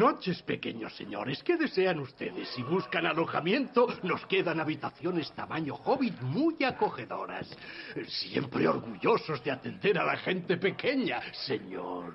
noches, pequeños señores. ¿Qué desean ustedes? Si buscan alojamiento, nos quedan habitaciones tamaño hobbit muy acogedoras. Siempre orgullosos de atender a la gente pequeña, señor.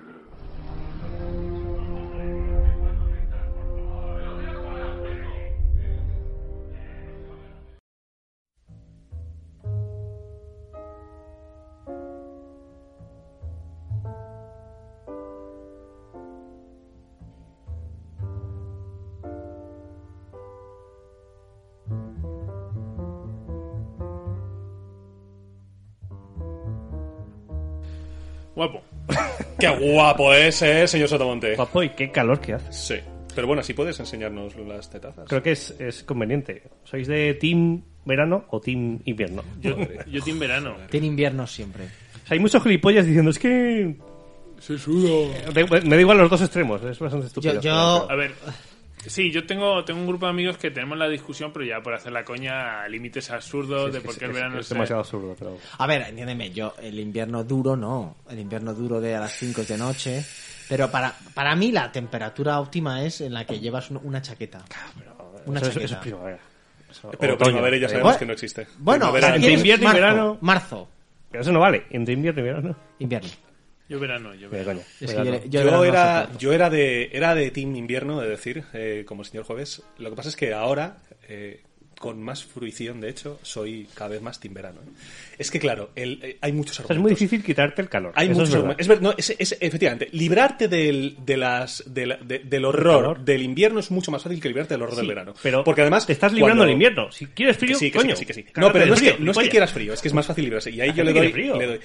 Qué guapo es, eh, señor Sotomonte. Guapo y qué calor que hace. Sí. Pero bueno, si puedes enseñarnos las tetazas. Creo que es, es conveniente. ¿Sois de team verano o team invierno? Yo, yo team verano. Tiene invierno siempre. O sea, hay muchos gilipollas diciendo, es que... Se sudo. Da- Me da igual los dos extremos, es bastante estúpido. Yo, yo- A ver, sí, yo tengo, tengo un grupo de amigos que tenemos la discusión, pero ya por hacer la coña a límites absurdos de por qué es- el verano es es, demasiado absurdo, pero... A ver, entiéndeme, yo el invierno duro no, el invierno duro de a las 5 de noche, pero para, para mí la temperatura óptima es en la que llevas un- una chaqueta. Una Eso, es- chaqueta. eso es primavera. Eso- Pero otoño, primavera ya sabemos igual. que no existe. Bueno, entre invierno y marzo, verano- Marzo, Pero eso no vale, entre invierno y verano. invierno. Yo verano, yo verano. coño. Es que verano. yo- yo Yo, era, yo era de era de Team Invierno, de decir, eh, como el señor Jueves. Lo que pasa es que ahora, eh, con más fruición, de hecho, soy cada vez más Team Verano. ¿eh? Es que, claro, el- eh, hay muchos sea, es argumentos. muy difícil quitarte el calor. Hay Eso muchos es verdad. argumentos. Es ver- no, es- es- efectivamente, librarte del, de las, de la- de- del horror del invierno es mucho más fácil que librarte del horror del verano. Pero Porque además. te estás librando del invierno. Si quieres frío, que sí, que coño. sí, que sí, que sí. No, pero no es, frío, que, no es que quieras frío, es que es más fácil librarse. Y ahí yo le doy, frío. le doy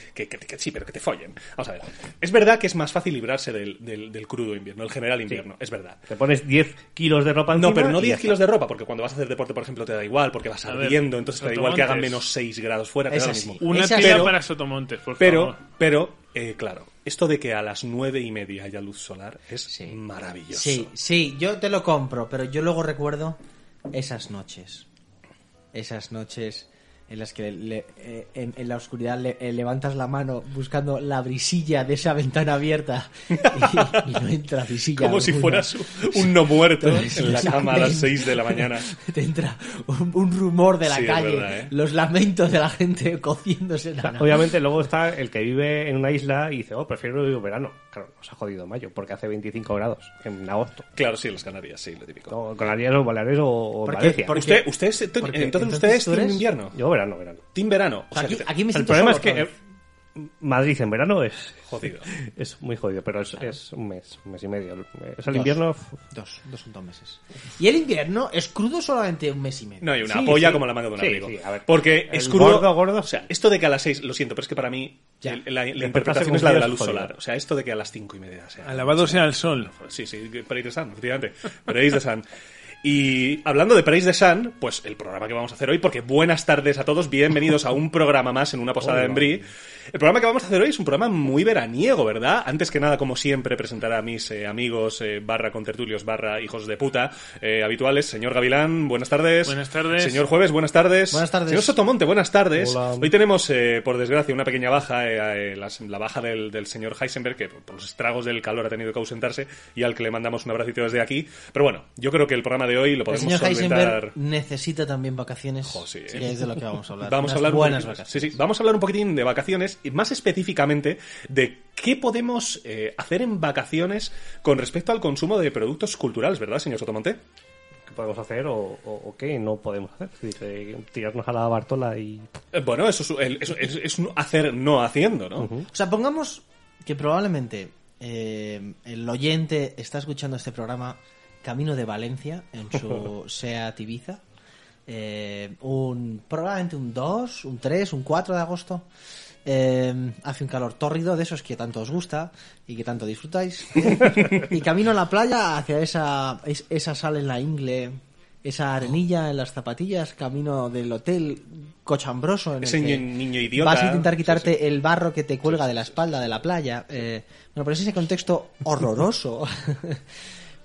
sí, pero que te follen. Vamos a ver. Es verdad que es más fácil librarse del, del- del crudo invierno, el general invierno. Es verdad. Te pones 10 kilos de ropa No, encima pero no y 10 ya kilos de ropa, porque cuando vas a hacer deporte, por ejemplo, te da igual, porque vas A ver, ardiendo, entonces te da igual que hagan Sotomontes. menos 6 grados fuera, te Es da lo mismo. Una Esa- tira pero- para Sotomontes, por Pero, favor. pero, eh, claro, esto de que a las nueve y media haya luz solar es Sí. maravilloso. Sí, sí, yo te lo compro, pero yo luego recuerdo esas noches. Esas noches en las que le- eh, en, en la oscuridad le- eh, levantas la mano buscando la brisilla de esa ventana abierta y, y no entra brisilla. Como si fueras un no muerto Entonces, en la cama a las 6 de la mañana. Te entra un, un rumor de la Sí, calle, verdad, ¿eh? los lamentos de la gente cociéndose en la Obviamente luego está el que vive en una isla y dice, oh, prefiero el verano. Claro, nos ha jodido mayo, porque hace 25 grados en agosto. Claro, sí, en las Canarias, sí, lo típico. No, Canarias o Baleares o, o. Valencia. Por- ¿Usted, usted es- entonces, porque entonces entonces usted es tú team eres- invierno? Yo verano, verano. Team verano. O sea, Aquí, que- aquí me El problema es solo que eh, vez. Madrid en verano es Jodido. es muy jodido, pero es, es un mes, un mes y medio. Es el Dos. invierno... Dos, dos son dos meses. Y el invierno es crudo solamente un mes y medio. No, hay una Sí, polla sí. como la manga de un Sí, abrigo. sí, a ver. Porque es crudo. gordo, gordo, O sea, esto de que a las 6, lo siento, pero es que para mí Ya. la, la Despertarse interpretación es la de la luz es jodido. solar. O sea, esto de que a las 5 y media sea. Alabado sea el sol. Sí, sí, the Sun, efectivamente. The Sun. Y hablando de Praise the Sun, pues el programa que vamos a hacer hoy, porque buenas tardes a todos, bienvenidos a un programa más en una posada en Brie. El programa que vamos a hacer hoy es un programa muy veraniego, ¿verdad? Antes que nada, como siempre, presentar a mis eh, amigos eh, barra contertulios barra hijos de puta eh, habituales. Señor Gavilán, buenas tardes. Buenas tardes. Señor Jueves, buenas tardes. Buenas tardes. Señor Sotomonte, buenas tardes. Hola. Hoy tenemos, eh, por desgracia, una pequeña baja, las- la baja del, del señor Heisenberg, que por los estragos del calor ha tenido que ausentarse y al que le mandamos un abracito desde aquí. Pero bueno, yo creo que el programa de hoy lo El podemos señor solventar. Heisenberg necesita también vacaciones. Jo, sí, que eh. es de lo que vamos a hablar. Vamos a hablar un buenas poquitín- vacaciones. Sí, sí, vamos a hablar un poquitín de vacaciones y más específicamente de qué podemos eh, hacer en vacaciones con respecto al consumo de productos culturales, ¿verdad, señor Sotomonte? ¿Qué podemos hacer o, o- o qué no podemos hacer? Tirarnos a la Bartola y... Eh, bueno, eso es, el- eso es- es un hacer no haciendo, ¿no? O sea, pongamos que probablemente eh, el oyente está escuchando este programa camino de Valencia en su SEAT Ibiza. Eh, un, probablemente un 2, un 3, un 4 de agosto. Eh, hace un calor tórrido, de esos que tanto os gusta y que tanto disfrutáis. y camino a la playa hacia esa, es- esa sal en la ingle, esa arenilla en las zapatillas, camino del hotel cochambroso en el Ese que ni- niño idiota. Vas a intentar quitarte Sí, el barro que te cuelga de la espalda de la playa. Eh, bueno, pero es ese contexto horroroso.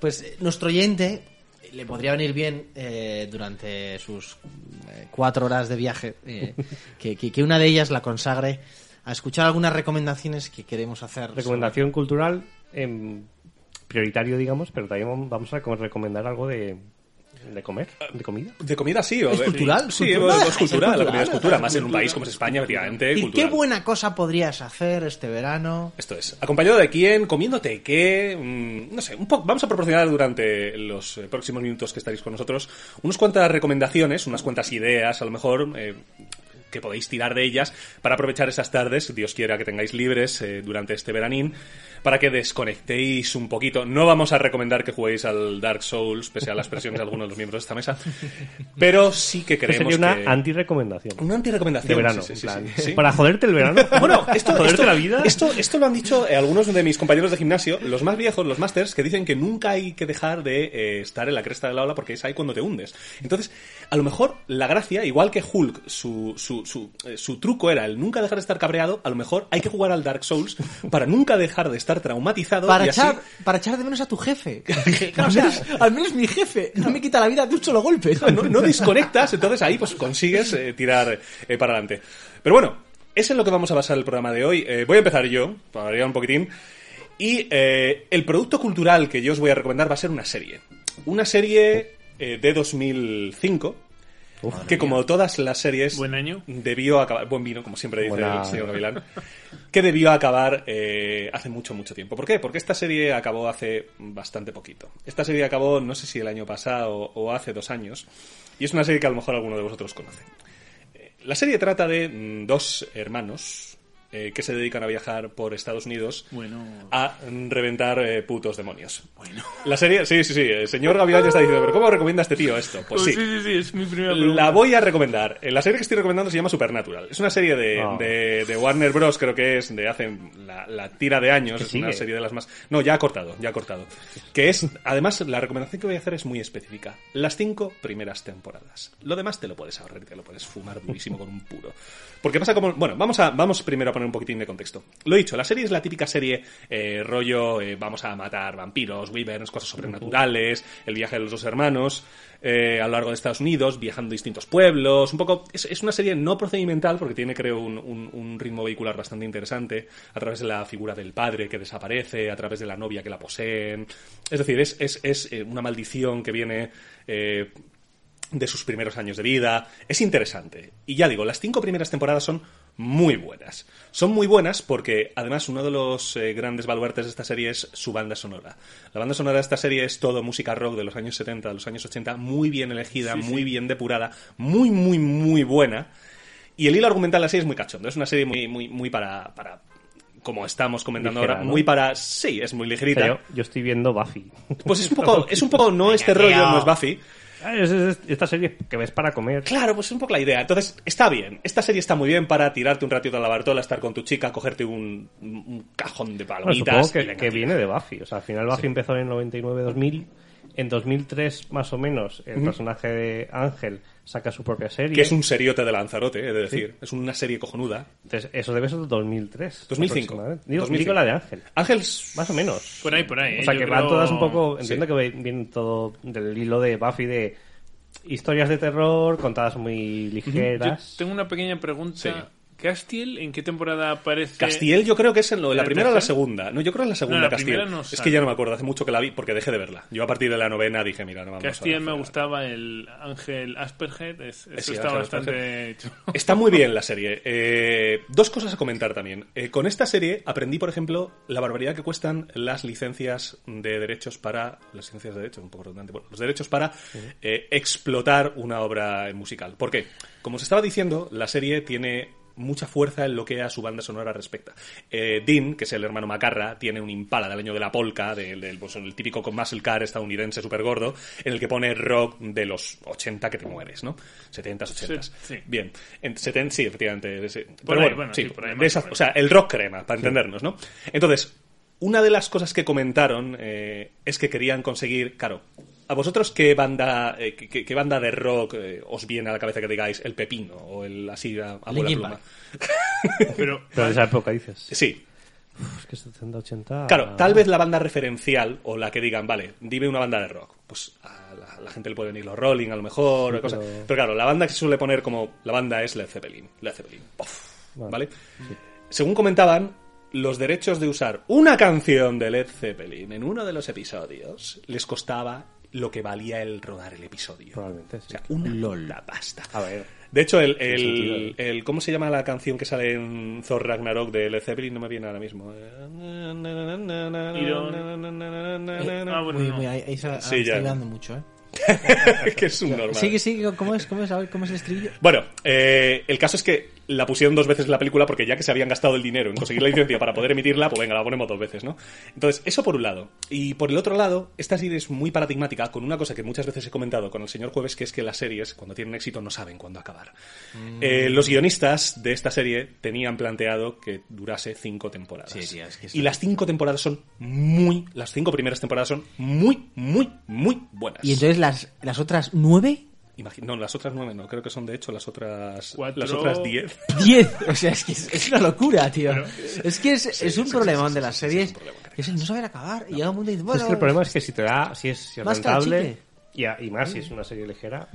pues eh, nuestro oyente le podría venir bien eh, durante sus eh, cuatro horas de viaje eh, que, que- que una de ellas la consagre a escuchar algunas recomendaciones que queremos hacer. Recomendación cultural en prioritario, digamos, pero también vamos a recomendar algo de, de comer, de comida. De comida sí. O ¿Es de- cultural? Sí, ¿Cultural? es, ¿Es es cultural. La comida es cultura. Más en un país como es España, efectivamente. ¿Y cultural. qué buena cosa podrías hacer este verano? Esto es, acompañado de quién, comiéndote qué, mm, no sé, un poco, vamos a proporcionar durante los eh, próximos minutos que estaréis con nosotros unas cuantas recomendaciones, unas cuantas ideas, a lo mejor, eh, que podéis tirar de ellas para aprovechar esas tardes, Dios quiera que tengáis libres eh, durante este veranín, para que desconectéis un poquito. No vamos a recomendar que juguéis al Dark Souls, pese a las presiones de algunos de los miembros de esta mesa, pero sí que creemos sería una que... anti-recomendación. Una anti-recomendación. De verano, sí, sí, en plan, sí. Para joderte el verano. Bueno, esto, joderte esto- la vida. Esto, esto lo han dicho eh, algunos de mis compañeros de gimnasio, los más viejos, los masters, que dicen que nunca hay que dejar de eh, estar en la cresta de la ola porque es ahí cuando te hundes. Entonces, a lo mejor la gracia, igual que Hulk, su, su, su, eh, su truco era el nunca dejar de estar cabreado, a lo mejor hay que jugar al Dark Souls para nunca dejar de estar traumatizado Para y así... echar, para echar de menos a tu jefe. o sea, al menos mi jefe no me quita la vida de un solo golpe. no, no desconectas, entonces ahí pues consigues eh, tirar eh, para adelante. Pero bueno, eso es lo que vamos a basar el programa de hoy. Eh, voy a empezar yo, para variar un poquitín. Y eh, el producto cultural que yo os voy a recomendar va a ser una serie. Una serie eh, de 2005. que como todas las series Buen año. debió acabar buen vino como siempre dice Buena- el señor Gavilán que debió acabar eh, hace mucho mucho tiempo ¿por qué? porque esta serie acabó hace bastante poquito esta serie acabó no sé si el año pasado o hace dos años y es una serie que a lo mejor alguno de vosotros conoce Eh, la serie trata de mm, dos hermanos eh, que se dedican a viajar por Estados Unidos Bueno. a reventar eh, putos demonios. La serie, sí, sí, sí. El señor Gavilán ya está diciendo, ¿pero cómo recomienda este tío esto? Pues sí. sí, sí, sí, es mi primera pregunta. La voy a recomendar. Eh, La serie que estoy recomendando se llama Supernatural. Es una serie de, Ah. de, de Warner Bros. Creo que es de hace la, la tira de años. ¿Que Es una serie de las más. No, ya ha cortado, ya ha cortado. Que es, además, la recomendación que voy a hacer es muy específica. Las cinco primeras temporadas. Lo demás te lo puedes ahorrar y te lo puedes fumar durísimo con un puro. Porque pasa como. Bueno, vamos a, vamos primero a poner un poquitín de contexto. Lo he dicho, la serie es la típica serie eh, rollo, eh, vamos a matar vampiros, wyverns, cosas sobrenaturales, el viaje de los dos hermanos eh, a lo largo de Estados Unidos, viajando a distintos pueblos, un poco... Es, es una serie no procedimental porque tiene, creo, un, un- un ritmo vehicular bastante interesante, a través de la figura del padre que desaparece, a través de la novia que la poseen. Es decir, es, es, es, eh, una maldición que viene... de sus primeros años de vida. Es interesante. Y ya digo, las cinco primeras temporadas son muy buenas. Son muy buenas porque, además, uno de los eh, grandes baluartes de esta serie es su banda sonora. La banda sonora de esta serie es todo música rock de los años 70, de los años 80, muy bien elegida, muy bien depurada, muy, muy, muy buena. Y el hilo argumental de la serie es muy cachondo. Es una serie muy, muy, muy para... para como estamos comentando Ligera, ahora, ¿no? muy para... Sí, es muy ligerita. yo, estoy viendo Buffy. Pues es un poco, es un poco no este rollo, no es Buffy, es- es- esta serie que ves para comer. Claro, pues es un poco la idea. Entonces, está bien. Esta serie está muy bien para tirarte un ratito a la bartola, estar con tu chica, cogerte un, un cajón de Bueno, palomitas. supongo que, viene de Buffy. O sea, al final Buffy empezó en el 99-2000. En 2003, más o menos, el personaje de Ángel saca su propia serie. Que es un seriote de Lanzarote, he de decir. Es una serie cojonuda. Entonces, eso debe ser 2003. 2005. aproximadamente. Digo, 2005. digo la de Ángel. Ángel... Más o menos. Por ahí, por ahí. O sea, ¿eh? que Yo van creo- todas un poco. Entiendo que viene todo del hilo de Buffy de historias de terror contadas muy Yo ligeras. tengo una pequeña pregunta. Sí. ¿Castiel en qué temporada aparece? Castiel yo creo que es en lo, la ¿La primera o la segunda. No, yo creo que es la segunda No, la Castiel. no es que ya no me acuerdo, hace mucho que la vi porque dejé de verla. Yo a partir de la novena dije, mira, no vamos Castiel a me gustaba el Ángel Asperger. Es, eso Sí, está Ángel bastante chulo. Está muy bien la serie. Eh, dos cosas a comentar también. Eh, con esta serie aprendí, por ejemplo, la barbaridad que cuestan las licencias de derechos para. Las licencias de derechos, un poco redundante. Bueno, los derechos para eh, explotar una obra musical. ¿Por qué? Como os estaba diciendo, la serie tiene mucha fuerza en lo que a su banda sonora respecta. Eh, Dean, que es el hermano Macarra, tiene un impala del año de la polka, del, del, pues, el típico con muscle car estadounidense súper gordo, en el que pone rock de los 80 que te mueres, ¿no? 70s, 80s. Sí, sí. Bien. En 70, sí, efectivamente. sí. Por Pero ahí, bueno, bueno, sí, de esas- o sea, el rock crema, para entendernos, ¿no? Entonces, una de las cosas que comentaron eh, es que querían conseguir, claro, ¿a vosotros qué banda, eh, qué, qué banda de rock eh, os viene a la cabeza que digáis el pepino o el así a, a pluma? Pero, Pero de esa época dices. Sí, Uf, es que 70, 80. Claro, tal vez la banda referencial o la que digan, vale, dime una banda de rock. Pues a la, la gente le puede venir los Rolling a lo mejor, Sí, o cosas. pero- Pero... claro, la banda que se suele poner como la banda es Led Zeppelin. Led Zeppelin. ¿Vale? Según comentaban, los derechos de usar una canción de Led Zeppelin en uno de los episodios les costaba lo que valía el rodar el episodio. Probablemente, sí. O sea, una la pasta. A ver. De hecho, el, el, sentido. el- ¿Cómo se llama la canción que sale en Thor Ragnarok de Led Zeppelin? No me viene ahora mismo. Ah, Sí, está ya. hilando mucho, ¿eh? que es un normal. Sigue, sigue, ¿cómo es? ¿Cómo es? A ver, ¿cómo es el estribillo? Bueno, eh, el caso es que la pusieron dos veces en la película porque ya que se habían gastado el dinero en conseguir la licencia para poder emitirla, pues venga, la ponemos dos veces, ¿no? Entonces, eso por un lado. Y por el otro lado, esta serie es muy paradigmática con una cosa que muchas veces he comentado con el señor Jueves, que es que las series, cuando tienen éxito, no saben cuándo acabar. Eh, los guionistas de esta serie tenían planteado que durase cinco temporadas. Sí, es que y las cinco temporadas son muy... Las cinco primeras temporadas son muy, muy, muy buenas. Y entonces las, las otras nueve, Imagi- no, las otras nueve no, creo que son de hecho las otras Cuatro. las otras diez. diez. O sea, es que es, es una locura, tío. es que es, es un problemón de las series. que es el no saber acabar. Y llega un mundo y dice, bueno, es que el problema es que si te da, si es, si es Más rentable, y, a- y más si es una serie ligera,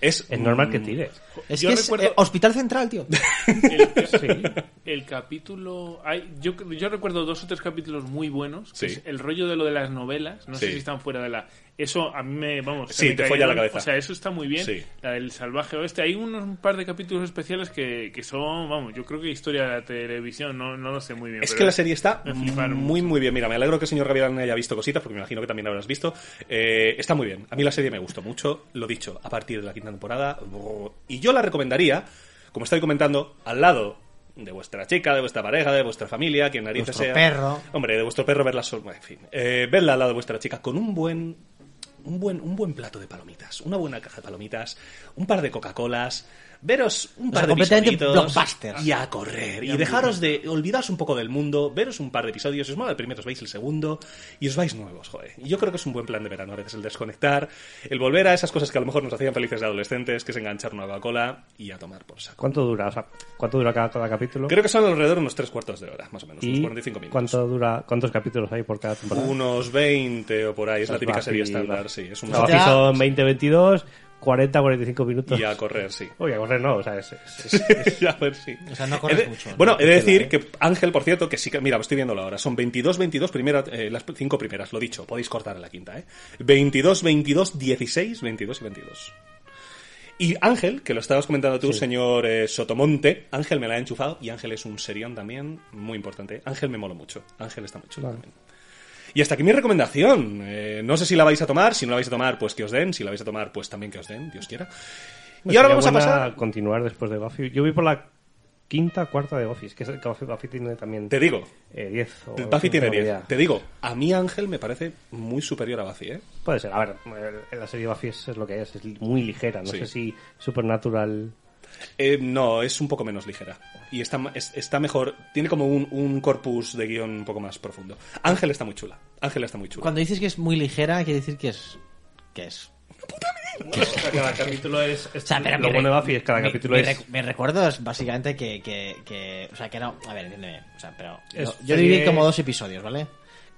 Es, es normal que mm, tires. es Yo que es recuerdo- eh, Hospital Central, tío. El, Sí. el capítulo. Hay, yo, yo recuerdo dos o tres capítulos muy buenos. Que Sí. es el rollo de lo de las novelas. No sé Sí. si están fuera de la. Eso a mí me. Vamos. Sí, me te folla la cabeza. O sea, eso está muy bien. Sí. La del salvaje oeste. Hay unos un par de capítulos especiales que, que son. Vamos, yo creo que historia de la televisión. No, no lo sé muy bien. Es pero que la serie está muy, mucho. muy bien. Mira, me alegro que el señor Gavilán haya visto cositas, porque me imagino que también habrás visto. Eh, está muy bien. A mí la serie me gustó mucho, lo dicho, a partir de la quinta temporada. Y yo la recomendaría, como estoy comentando, al lado de vuestra chica, de vuestra pareja, de vuestra familia, quien narices Vuestro sea. perro. Hombre, de vuestro perro, verla solo. En fin. Eh, verla al lado de vuestra chica con un buen. Un buen, un buen plato de palomitas, una buena caja de palomitas, un par de Coca-Colas, veros un O par sea, de blockbuster. y a correr. Y dejaros de olvidaros un poco del mundo, veros un par de episodios, si os mola el primero, os veis el segundo y os vais nuevos, joder. Y yo creo que es un buen plan de verano a veces el desconectar, el volver a esas cosas que a lo mejor nos hacían felices de adolescentes, que es enganchar una Coca-Cola y a tomar por saco. ¿Cuánto dura? O sea, ¿cuánto dura cada, cada capítulo? Creo que son alrededor de unos tres cuartos de hora, más o menos, unos ¿Y 45 minutos. cuánto dura, cuántos capítulos hay por cada temporada? Unos 20 o por ahí, es la Pues típica serie estándar, sí. Es un son 20, 22, 40, 45 minutos. y a correr, sí. Oye, a correr no, o sea, es, es- es- a ver, sí. O sea, no corres de- mucho, ¿no? Bueno, he de decir ¿eh? que Ángel, por cierto, que sí que, mira, lo estoy viendo ahora, son 22, 22, primera, eh, las cinco primeras, lo dicho, podéis cortar en la quinta, ¿eh? 22, 22, 16, 22 y 22. Y Ángel, que lo estabas comentando tú, señor eh, Sotomonte, Ángel me la ha enchufado y Ángel es un serión también, muy importante. Ángel me mola mucho, Ángel está muy chulo Vale. también. Y hasta aquí mi recomendación. Eh, no sé si la vais a tomar, si no la vais a tomar, pues que os den, si la vais a tomar, pues también que os den, Dios quiera. Y ahora vamos a pasar... continuar después de Buffy. Yo vi por la quinta, cuarta de Buffy. Es que es- que Buffy, Buffy tiene también Te digo, eh, 10. o- Buffy tiene tengo 10. idea. Te digo, a mí Ángel me parece muy superior a Buffy, ¿eh? Puede ser. A ver, eh, la serie Buffy es, es lo que es. Es muy ligera. No Sí. sé si Supernatural... Eh, No, es un poco menos ligera. Y está, es- está mejor. Tiene como un, un corpus de guion un poco más profundo. Ángel está muy chula. Ángel está muy chula. Cuando dices que es muy ligera, quiere decir que es. que es. Cada capítulo es... es- O sea, pero lo bueno de Buffy es cada mi- capítulo mi es... Mi recuerdo es básicamente que, que, que- O sea, que no. A ver, entiéndeme. O sea, pero. Es Yo, yo serie- viví como dos episodios, ¿vale?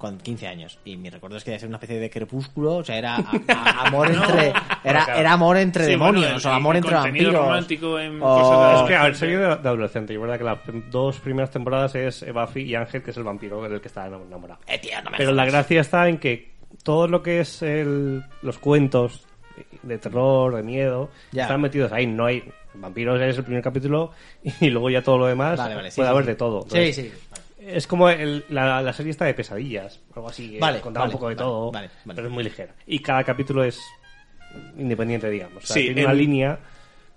Con 15 años. Y mi recuerdo es que era una especie de crepúsculo. O sea, era a- a- amor entre. Era, claro. era amor entre Sí, demonios. bueno, el- o amor el entre vampiros. romántico en o- cosas de Es que, a ver, serie de, de adolescente. Y es verdad que las dos primeras temporadas es Buffy y Ángel, que es el vampiro del que está enamorado. Eh, tío, no me Pero la gracia está en que todo lo que es el, los cuentos de terror, de miedo, Ya. están metidos ahí. No hay vampiros es el primer capítulo y luego ya todo lo demás Vale, vale, sí, puede sí, haber sí. de todo. Sí, sí. Es como el- la, la serie está de pesadillas, algo así. eh, Vale, contaba vale, un poco de vale, todo, vale. pero es muy ligera. Y cada capítulo es independiente, digamos. O sea, Sí, tiene en- una línea,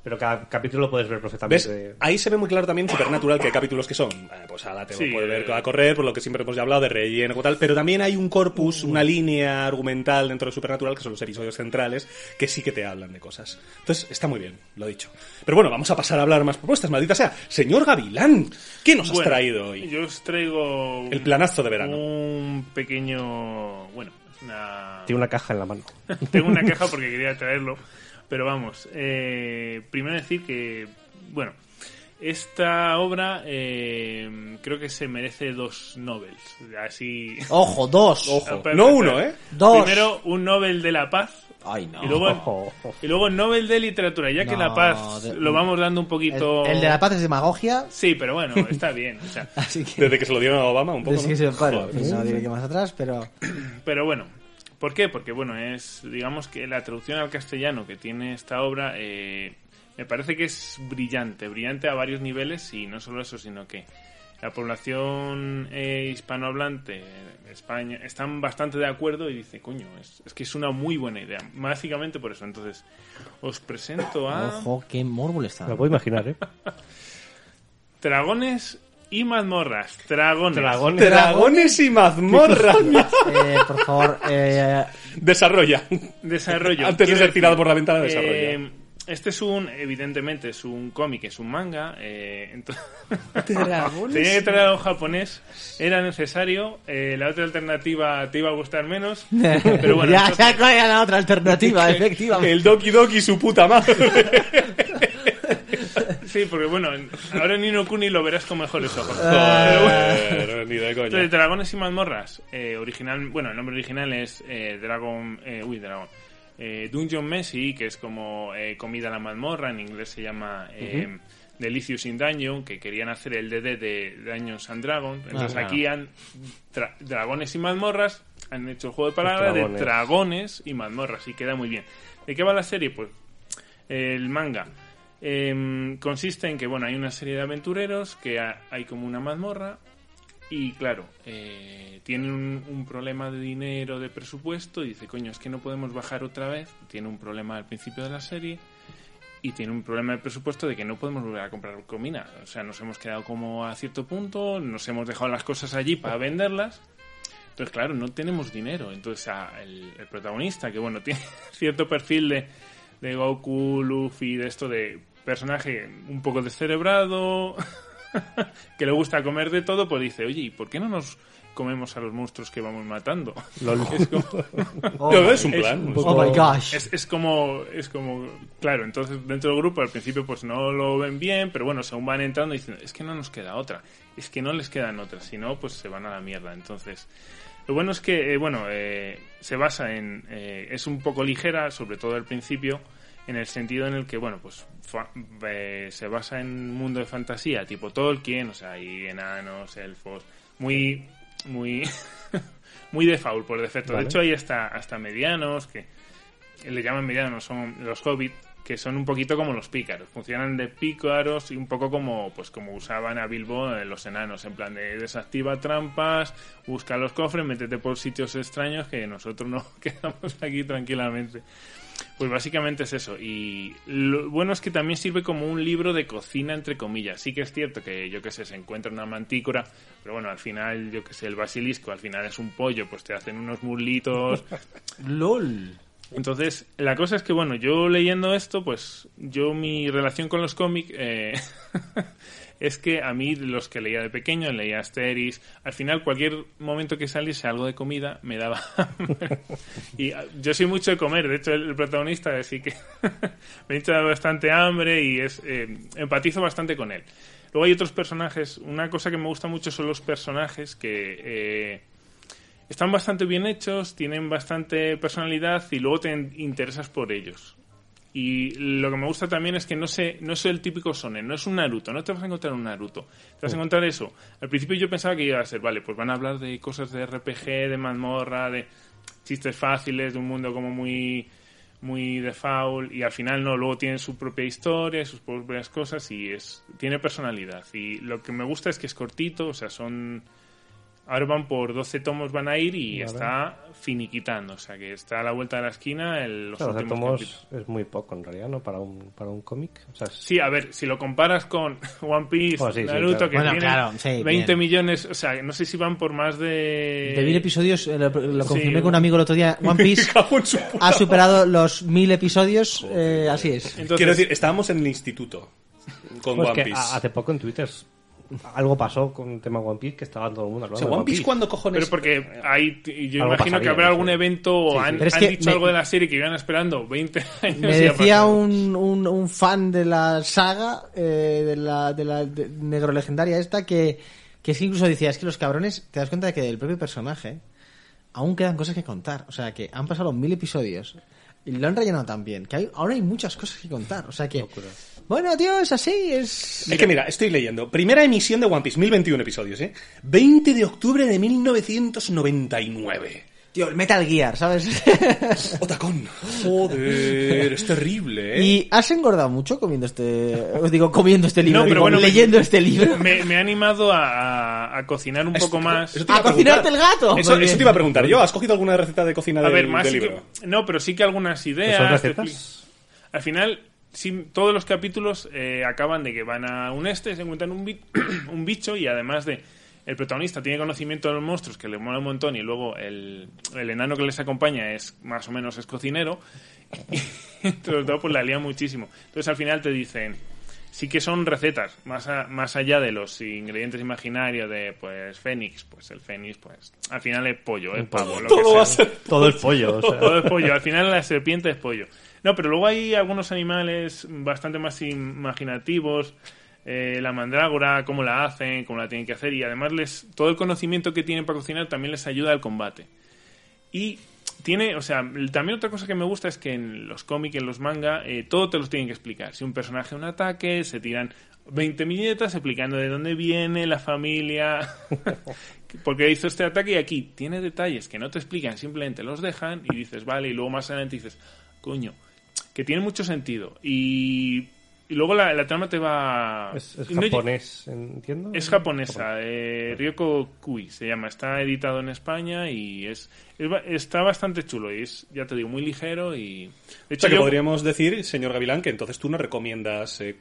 pero cada capítulo lo puedes ver ¿Ves? perfectamente. Ahí se ve muy claro también Supernatural que hay capítulos que son, eh, pues ahora te Sí, puedes ver a correr, por lo que siempre hemos ya hablado de relleno y tal, pero también hay un corpus, una línea argumental dentro de Supernatural, que son los episodios centrales, que sí que te hablan de cosas. Entonces, está muy bien, lo dicho. Pero bueno, vamos a pasar a hablar más propuestas, maldita sea. Señor Gavilán, ¿qué nos has Bueno, traído hoy? Yo os traigo. El planazo de verano. Un pequeño. Bueno, es una. Tiene una caja en la mano. Tengo una caja porque quería traerlo. Pero vamos, eh, primero decir que, bueno, esta obra eh, creo que se merece dos Nobels. Así. Ojo, dos. Ojo. Pero- No pero- uno, ¿eh? Dos. Primero un Nobel de la Paz Ay, no. y luego y luego Nobel de literatura. Ya que No, la Paz de- lo vamos dando un poquito. el de la paz es demagogia. Sí, pero bueno, está bien. o sea, Así que. Desde que se lo dieron a Obama, un poco. Sí, ¿no? sí, bueno, Joder. no diré que más atrás, pero. Pero bueno, ¿por qué? Porque bueno, es, digamos que la traducción al castellano que tiene esta obra eh, me parece que es brillante, brillante a varios niveles y no solo eso, sino que la población eh, hispanohablante de España están bastante de acuerdo y dice, coño, es, es que es una muy buena idea. Básicamente por eso. Entonces, os presento a Ojo, qué morbo está. Me lo puedo imaginar, ¿eh? Dragones y mazmorras. Dragones. Dragones. Dragones y mazmorras. Eh, por favor, eh, Desarrolla. Desarrollo. Antes de ser decir, tirado por la ventana, desarrolla. eh, este es un, evidentemente, es un cómic, es un manga. Eh, entonces, tenía que traer algo japonés, era necesario. eh, la otra alternativa te iba a gustar menos. Pero bueno, ya, entonces- ya cuál era la otra alternativa, efectivamente. El Doki Doki su puta madre. Sí, porque bueno, ahora en Nino Kuni lo verás con mejores ojos. Joder, ni de coña. Entonces, Dragones y mazmorras. Eh, original, bueno, el nombre original es eh, Dragon. eh, uy, Dragon. Eh, Dungeon Messi, que es como eh, comida a la mazmorra, en inglés se llama eh, Delicious in Dungeon, que querían hacer el DD de Dungeons and Dragons. Entonces Ajá. aquí han tra- dragones y mazmorras, han hecho el juego de palabras de dragones. dragones y mazmorras, y queda muy bien. ¿De qué va la serie? Pues el manga em, consiste en que bueno hay una serie de aventureros que ha- hay como una mazmorra y claro eh, tienen un, problema de dinero de presupuesto y dice coño es que no podemos bajar otra vez tiene un problema al principio de la serie y tiene un problema de presupuesto de que no podemos volver a comprar comida o sea nos hemos quedado como a cierto punto nos hemos dejado las cosas allí para venderlas entonces, claro, no tenemos dinero. Entonces, el, el protagonista, que bueno, tiene cierto perfil de, de Goku, Luffy, de esto de personaje un poco descerebrado, que le gusta comer de todo, pues dice, oye, ¿y por qué no nos comemos a los monstruos que vamos matando? Es como, Oh, es un es plan. un pues. oh my gosh. es, es como, es como, claro, entonces dentro del grupo al principio pues no lo ven bien, pero bueno, según van entrando dicen, es que no nos queda otra, es que no les quedan otras, si no, pues se van a la mierda. Entonces, lo bueno es que, eh, bueno, eh, se basa en, eh, es un poco ligera, sobre todo al principio, en el sentido en el que, bueno, pues eh, se basa en un mundo de fantasía, tipo Tolkien, o sea, hay enanos, elfos, muy, muy, muy de faul por defecto. Vale. De hecho, hay hasta, hasta medianos, que le llaman medianos, son los hobbits, que son un poquito como los pícaros, funcionan de pícaros y un poco como pues como usaban a Bilbo eh, los enanos, en plan de desactiva trampas, busca los cofres, métete por sitios extraños que nosotros no quedamos aquí tranquilamente. Pues básicamente es eso. Y lo bueno es que también sirve como un libro de cocina, entre comillas. Sí que es cierto que, yo que sé, se encuentra una mantícora, pero bueno, al final, yo que sé, el basilisco al final es un pollo, pues te hacen unos muslitos. LOL. Entonces, la cosa es que, bueno, yo leyendo esto, pues yo mi relación con los cómics eh, es que a mí, los que leía de pequeño, leía Asterix, al final cualquier momento que saliese algo de comida me daba hambre. Y ah, yo soy mucho de comer, de hecho el, protagonista así que me echa bastante hambre y es eh, empatizo bastante con él. Luego hay otros personajes, una cosa que me gusta mucho son los personajes que... eh, están bastante bien hechos, tienen bastante personalidad y luego te interesas por ellos. Y lo que me gusta también es que no sé, no es el típico sonen, no es un Naruto, no te vas a encontrar un Naruto. Te vas a encontrar eso. Al principio yo pensaba que iba a ser, vale, pues van a hablar de cosas de RPG, de mazmorra, de chistes fáciles, de un mundo como muy muy de foul y al final no, luego tiene su propia historia, sus propias cosas y es tiene personalidad. Y lo que me gusta es que es cortito, o sea, son Ahora van por 12 tomos, van a ir y Vale. está finiquitando. O sea, que está a la vuelta de la esquina el, los Claro, 12 últimos tomos capítulos. es muy poco en realidad, ¿no? Para un, para un cómic. O sea, es- Sí, a ver, si lo comparas con One Piece, sí, sí, Naruto, claro. que Bueno, tienen claro, sí, 20 bien. millones, o sea, no sé si van por más de... De mil episodios, eh, lo, lo confirmé Sí. con un amigo el otro día. One Piece ha superado los mil episodios, eh, así es. Entonces, Quiero decir, estábamos en el instituto con Pues One Piece. hace poco en Twitter algo pasó con el tema One Piece que estaba todo el mundo O hablando sea, de One Piece, ¿cuándo cojones? Pero porque hay, yo Algo imagino que pasaría, habrá no algún sé. evento o han, Pero es han que dicho me- algo de la serie que iban esperando 20 años. Me decía un, un, un fan de la saga, eh, de la, de la de- negro legendaria esta, que, que es que incluso decía, es que los cabrones, te das cuenta de que del propio personaje aún quedan cosas que contar. O sea, que han pasado mil episodios y lo han rellenado tan bien, que hay, ahora hay muchas cosas que contar. O sea que, bueno, tío, es así, es... Es que mira, estoy leyendo. Primera emisión de One Piece, 1021 episodios, ¿eh? 20 de octubre de 1999. Tío, el Metal Gear, ¿sabes? Otacón. Joder, es terrible, ¿eh? ¿Y has engordado mucho comiendo este... Os digo, comiendo este libro, No, pero digo, bueno, me- leyendo este libro. Me, me ha animado a, a- cocinar un poco más. ¡A cocinarte el gato! Eso, te iba a preguntar yo. ¿Has cogido alguna receta de cocina A del, ver, más del sí que- libro? no, pero sí que algunas ideas. Al final, sí, todos los capítulos eh, acaban de que van a un este, se encuentran un, bi- un bicho y además de el protagonista tiene conocimiento de los monstruos que le mola un montón y luego el, el enano que les acompaña es más o menos es cocinero y entre los dos pues la lía muchísimo. Entonces al final te dicen sí que son recetas más, a- más allá de los ingredientes imaginarios de pues fénix pues el fénix pues al final es pollo es pavo lo que Todo sea. va a ser... Todo el pollo. o sea. Todo es pollo. Al final la serpiente es pollo. No, pero luego hay algunos animales bastante más imaginativos. Eh, la mandrágora, cómo la hacen, cómo la tienen que hacer. Y además les todo el conocimiento que tienen para cocinar también les ayuda al combate. Y tiene, o sea, también otra cosa que me gusta es que en los cómics, en los manga, eh, todo te los tienen que explicar. Si un personaje un ataque, se tiran 20 viñetas explicando de dónde viene la familia, porque hizo este ataque y aquí tiene detalles que no te explican, simplemente los dejan y dices, vale, y luego más adelante dices, coño, que tiene mucho sentido. Y, y luego la, la trama te va... Es, es y no- japonés, entiendo. es japonesa, eh, Ryoko Kui se llama. Está editado en España y es, es ba- está bastante chulo y es, ya te digo, muy ligero y... De O hecho, sea, que yo- podríamos decir, señor Gavilán, que entonces tú no recomiendas eh,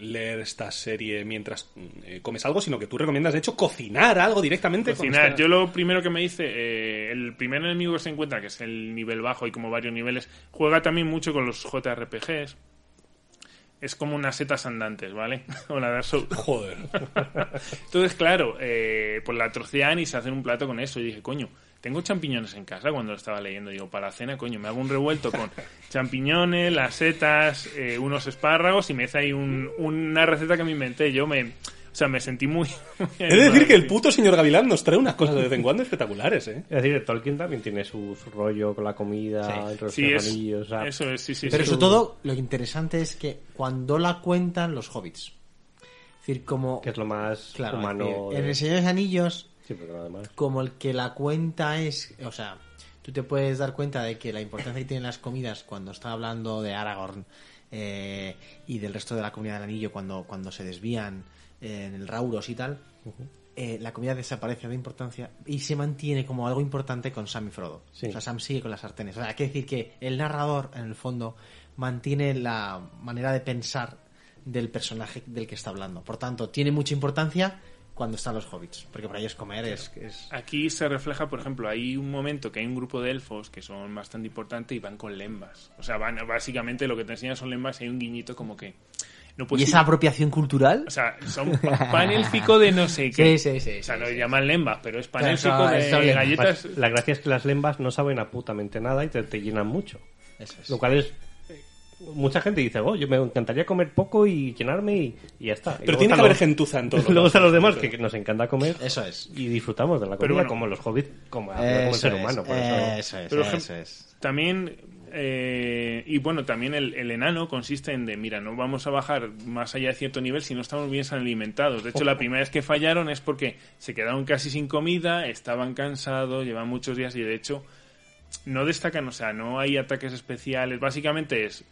leer esta serie mientras eh, comes algo, sino que tú recomiendas, de hecho, cocinar algo directamente. con cocinar. esta- Yo lo primero que me hice, eh, el primer enemigo que se encuentra, que es el nivel bajo y como varios niveles, juega también mucho con los JRPGs. Es como unas setas andantes, ¿vale? o la Dark Souls. Joder. Entonces, claro, eh, pues la trocean y se hacen un plato con eso. Y dije, coño, tengo champiñones en casa cuando lo estaba leyendo. Digo, para la cena, coño, me hago un revuelto con champiñones, las setas, eh, unos espárragos y me hice ahí un- una receta que me inventé. Yo me... O sea, me sentí muy... muy He de decir que el puto señor Gavilán nos trae unas cosas de vez en cuando espectaculares, ¿eh? Es decir, Tolkien también tiene su, su rollo con la comida, entre los Sí, es, anillos, o sea, eso es, sí, sí. Pero sí. sobre todo, lo interesante es que cuando la cuentan los hobbits. Es decir, como... que es lo más Claro, humano. es decir, de- en El Señor de los Anillos, Sí, además. como el que la cuenta es... O sea, tú te puedes dar cuenta de que la importancia que tienen las comidas cuando está hablando de Aragorn eh, y del resto de la comunidad del anillo cuando, cuando se desvían en el Rauros y tal, eh, la comida desaparece de importancia y se mantiene como algo importante con Sam y Frodo. Sí. O sea, Sam sigue con las sartenes. O sea, hay que decir que el narrador, en el fondo, mantiene la manera de pensar del personaje del que está hablando. Por tanto, tiene mucha importancia cuando están los hobbits, porque para ellos comer es... es... Aquí se refleja, por ejemplo, hay un momento que hay un grupo de elfos que son bastante importantes y van con lembas. O sea, van básicamente lo que te enseñan son lembas y hay un guiñito como que no ¿Y esa apropiación cultural? O sea, son pa- panélfico de no sé qué. Sí, sí, sí, O sea, sí, no sí. llaman lembas, pero es panélfico de galletas. La gracia es que las lembas no saben a putamente nada y te, te llenan mucho. Eso es. Lo cual es. Mucha gente dice, oh, yo me encantaría comer poco y llenarme y, y ya está. Pero tiene que haber gentuza en todo. Luego están los demás que, que nos encanta comer Eso es. y disfrutamos de la comida Pero bueno. como los hobbits, como, como el ser es, humano. Por eso. eso es, Pero, eso es. También, eh, y bueno, también el, el enano consiste en de, mira, no vamos a bajar más allá de cierto nivel si no estamos bien alimentados. De hecho, la primera vez que fallaron es porque se quedaron casi sin comida, estaban cansados, llevan muchos días y de hecho no destacan, o sea, no hay ataques especiales. Básicamente es,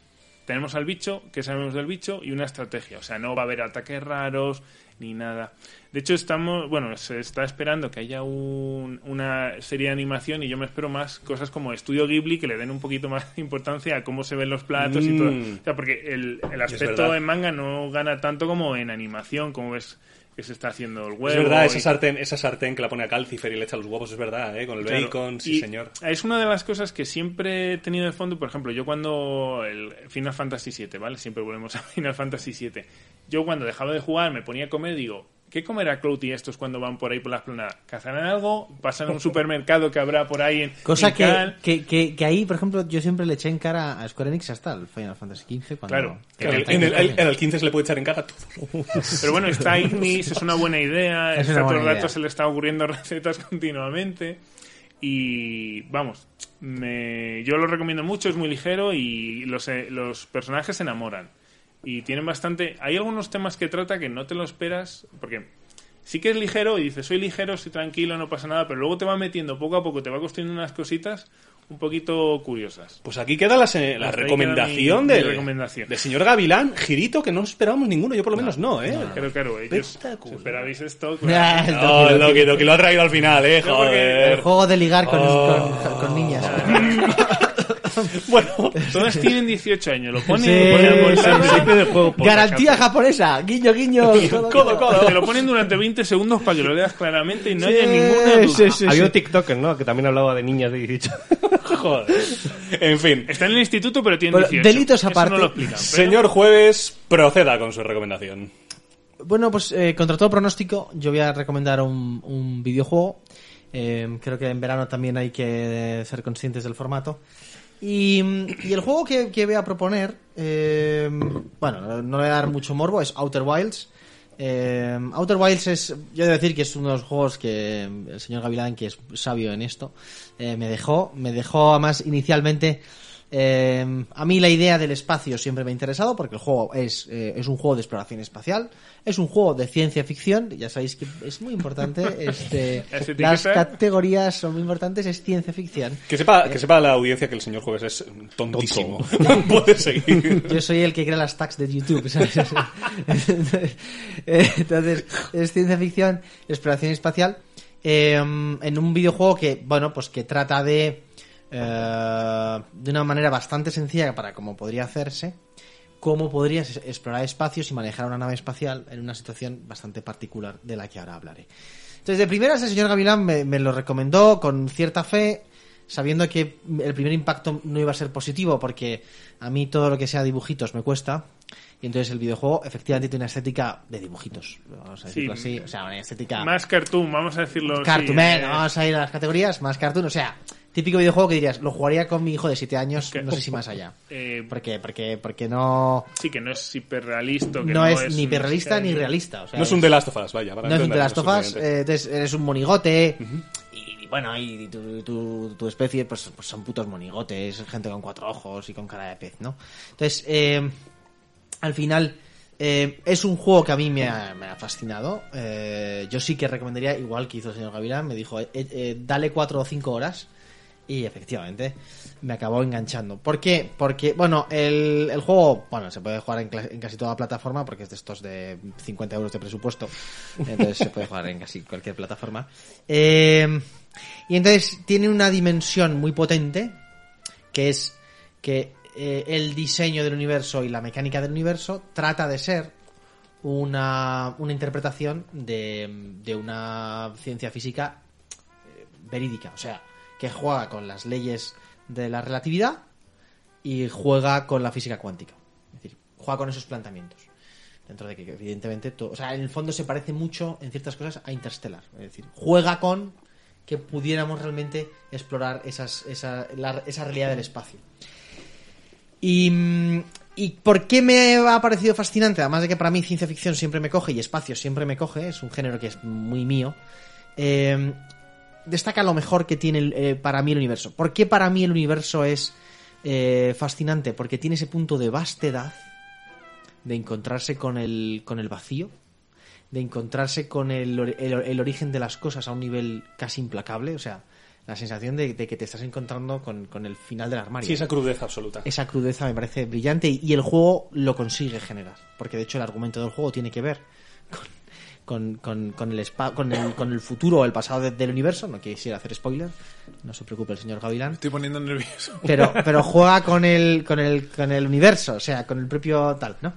tenemos al bicho, que sabemos del bicho, y una estrategia. O sea, no va a haber ataques raros ni nada. De hecho, estamos, bueno, se está esperando que haya un- una serie de animación y yo me espero más cosas como Estudio Ghibli que le den un poquito más de importancia a cómo se ven los platos y todo. Mm. O sea, porque el, el aspecto en manga no gana tanto como en animación, como ves que se está haciendo el huevo. Es verdad, y- esa sartén, esa sartén que la pone a Calcifer y le echa los huevos, es verdad, ¿eh? Con el Claro, bacon, sí y señor. Es una de las cosas que siempre he tenido de fondo. Por ejemplo, yo cuando el Final Fantasy VII, ¿vale? Siempre volvemos a Final Fantasy VII. Yo cuando dejaba de jugar, me ponía a comer, digo, ¿qué ¿qué comerá Clouty estos cuando van por ahí por la esplanada? ¿Cazarán algo? ¿Pasan a un supermercado que habrá por ahí en Cosa en que, que, que, que ahí, por ejemplo, yo siempre le eché en cara a Square Enix hasta el Final Fantasy XV. Cuando, Claro. En el, en el- también. en el 15 se le puede echar en cara todo. Pero bueno, está Ignis, es una buena idea, Es está una todo el buena rato idea. se le está ocurriendo recetas continuamente. Y vamos, me, yo lo recomiendo mucho, es muy ligero y los, eh, los personajes se enamoran. Y tienen bastante... Hay algunos temas que trata que no te lo esperas, porque sí que es ligero y dices, soy ligero, estoy tranquilo, no pasa nada, pero luego te va metiendo poco a poco, te va construyendo unas cositas un poquito curiosas. Pues aquí queda la, se- la recomendación, queda mi- del, mi recomendación. del señor Gavilán, girito que no esperábamos ninguno, yo por lo menos no, ¿eh? Claro, claro, ellos esperabais esto. Claro. el No, Doki lo Doki. que, lo que lo ha traído al final, eh, No, El juego de ligar con, Oh. con, con niñas. Bueno, Todas tienen 18 años, lo ponen, Sí, lo ponen al sí, sí. del juego. Garantía acaso. japonesa. Guiño, guiño. codo, codo. Te lo ponen durante 20 segundos para que lo leas claramente y no Sí, haya ninguna duda. sí, sí. Había un TikToker, ¿no? Que también hablaba de niñas de 18. Joder. En fin. Está en el instituto, pero tiene Pero 18. delitos Eso aparte. no lo explican. pero- Señor Jueves, proceda con su recomendación. Bueno, pues eh, contra todo pronóstico, yo voy a recomendar un, un videojuego. Eh, creo que en verano también hay que ser conscientes del formato. Y, y el juego que, que voy a proponer, eh, bueno, no le voy a dar mucho morbo, es Outer Wilds. Eh, Outer Wilds es, yo he de decir que es uno de los juegos que el señor Gavilán, que es sabio en esto, eh, me dejó. Me dejó, además, inicialmente. Eh, a mí la idea del espacio siempre me ha interesado porque el juego es, eh, es un juego de exploración espacial, es un juego de ciencia ficción, ya sabéis que es muy importante, este, ¿Las categorías son muy importantes, es ciencia ficción. Que sepa, que sepa la audiencia que el señor Jueves es tontísimo. Puede seguir. Yo soy el que crea las tags de YouTube, ¿sabes? Entonces, es ciencia ficción, exploración espacial, eh, en un videojuego que, bueno, pues que trata de, eh, de una manera bastante sencilla para cómo podría hacerse, cómo podrías explorar espacios y manejar una nave espacial en una situación bastante particular de la que ahora hablaré. Entonces, de primeras, el señor Gavilán me, me lo recomendó con cierta fe, sabiendo que el primer impacto no iba a ser positivo, porque a mí todo lo que sea dibujitos me cuesta. Y entonces el videojuego efectivamente tiene una estética de dibujitos, vamos a decirlo Sí. así. O sea, una estética Más cartoon, vamos a decirlo cartoon. así, venga, eh, vamos a ir a las categorías, más cartoon. O sea, típico videojuego que dirías, lo jugaría con mi hijo de 7 años, Que- no sé si más allá. eh, ¿Por qué? Porque, porque no, sí, que no es hiperrealista. que no, es, ni hiperrealista ni realista. O sea, No es un The Last of Us, vaya. para no es un The Last of Us, simplemente. eh, entonces eres un monigote y, y bueno, y tu, tu, tu especie pues, pues son putos monigotes, gente con cuatro ojos y con cara de pez, ¿no? Entonces, eh, al final eh, es un juego que a mí me ha, me ha fascinado. Eh, yo sí que recomendaría, igual que hizo el señor Gavilán, me dijo, eh, eh, dale cuatro o cinco horas. Y efectivamente, me acabó enganchando. ¿Por qué? Porque, bueno, el, el juego, bueno, se puede jugar en, casi toda plataforma, porque es de estos de 50 euros de presupuesto. Entonces se puede jugar en casi cualquier plataforma. Eh, y entonces tiene una dimensión muy potente, que es que eh, el diseño del universo y la mecánica del universo trata de ser una, una interpretación de, de una ciencia física eh, verídica. O sea, que juega con las leyes de la relatividad y juega con la física cuántica. Es decir, juega con esos planteamientos. Dentro de que, evidentemente, todo, o sea, en el fondo se parece mucho en ciertas cosas a Interstellar. Es decir, juega con que pudiéramos realmente explorar esas, esa, esa realidad del espacio. Y, mm, ¿Y por qué me ha parecido fascinante? Además de que para mí ciencia ficción siempre me coge y espacio siempre me coge, es un género que es muy mío. eh, destaca lo mejor que tiene eh, para mí el universo. ¿Por qué para mí el universo es eh, fascinante? Porque tiene ese punto de vastedad, de encontrarse con el, con el vacío, de encontrarse con el, el- el origen de las cosas a un nivel casi implacable, o sea, la sensación de, de que te estás encontrando con, con el final del armario. Sí, esa crudeza absoluta. Esa crudeza me parece brillante y, y el juego lo consigue generar. Porque de hecho el argumento del juego tiene que ver con, con, con- el, spa- con, el, con el futuro o el pasado de- del universo. No quisiera hacer spoiler, no se preocupe el señor Gavilán. Estoy poniendo nervioso. Pero, pero juega con el, con, el, con el universo, o sea, con el propio tal, ¿no?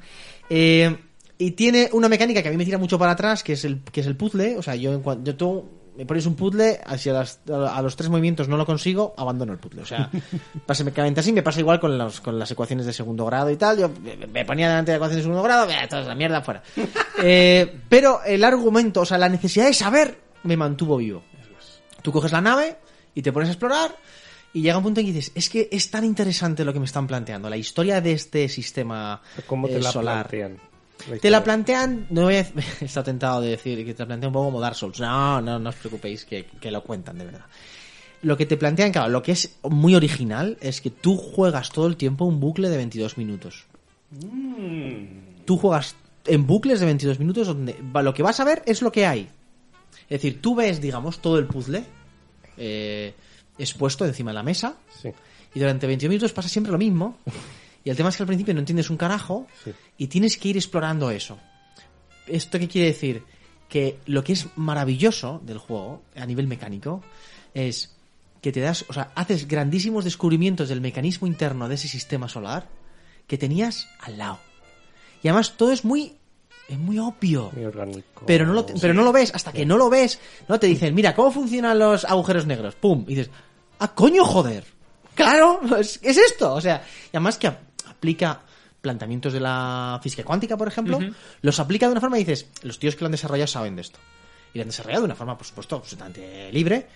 Eh, y tiene una mecánica que a mí me tira mucho para atrás, que es el, que es el puzzle. O sea, yo, yo tengo me pones un puzzle, si a, las- a los tres movimientos no lo consigo, abandono el puzzle. O sea, básicamente así, me pasa igual con, los, con las ecuaciones de segundo grado y tal. Yo me- me ponía delante de ecuaciones de segundo grado, "Bah, toda esa mierda fuera. Eh, pero el argumento, o sea, la necesidad de saber, me mantuvo vivo. Tú coges la nave y te pones a explorar y llega un punto en que dices, es que es tan interesante lo que me están planteando, la historia de este sistema ¿Cómo te eh, la solar. Te la plantean, no voy a, estado tentado de decir que te la plantean un poco como Dark Souls. No, no, no os preocupéis, que, que lo cuentan de verdad. Lo que te plantean, claro, lo que es muy original es que tú juegas todo el tiempo un bucle de 22 minutos. Tú juegas en bucles de 22 minutos donde lo que vas a ver es lo que hay. Es decir, tú ves, digamos, todo el puzzle eh, expuesto encima de la mesa Sí. y durante 20 minutos pasa siempre lo mismo. Y el tema es que al principio no entiendes un carajo Sí. y tienes que ir explorando eso. ¿Esto qué quiere decir? Que lo que es maravilloso del juego, a nivel mecánico, es que te das, o sea, haces grandísimos descubrimientos del mecanismo interno de ese sistema solar que tenías al lado. Y además todo es muy, es muy obvio. Muy orgánico. Pero no, lo, pero no lo ves, hasta que no lo ves, no te dicen, mira, ¿cómo funcionan los agujeros negros? ¡Pum! Y dices, ¡ah, coño, joder! ¡Claro! Es, es esto. O sea, y además que aplica planteamientos de la física cuántica, por ejemplo, los aplica de una forma y dices, los tíos que lo han desarrollado saben de esto. Y lo han desarrollado de una forma, por supuesto, absolutamente libre,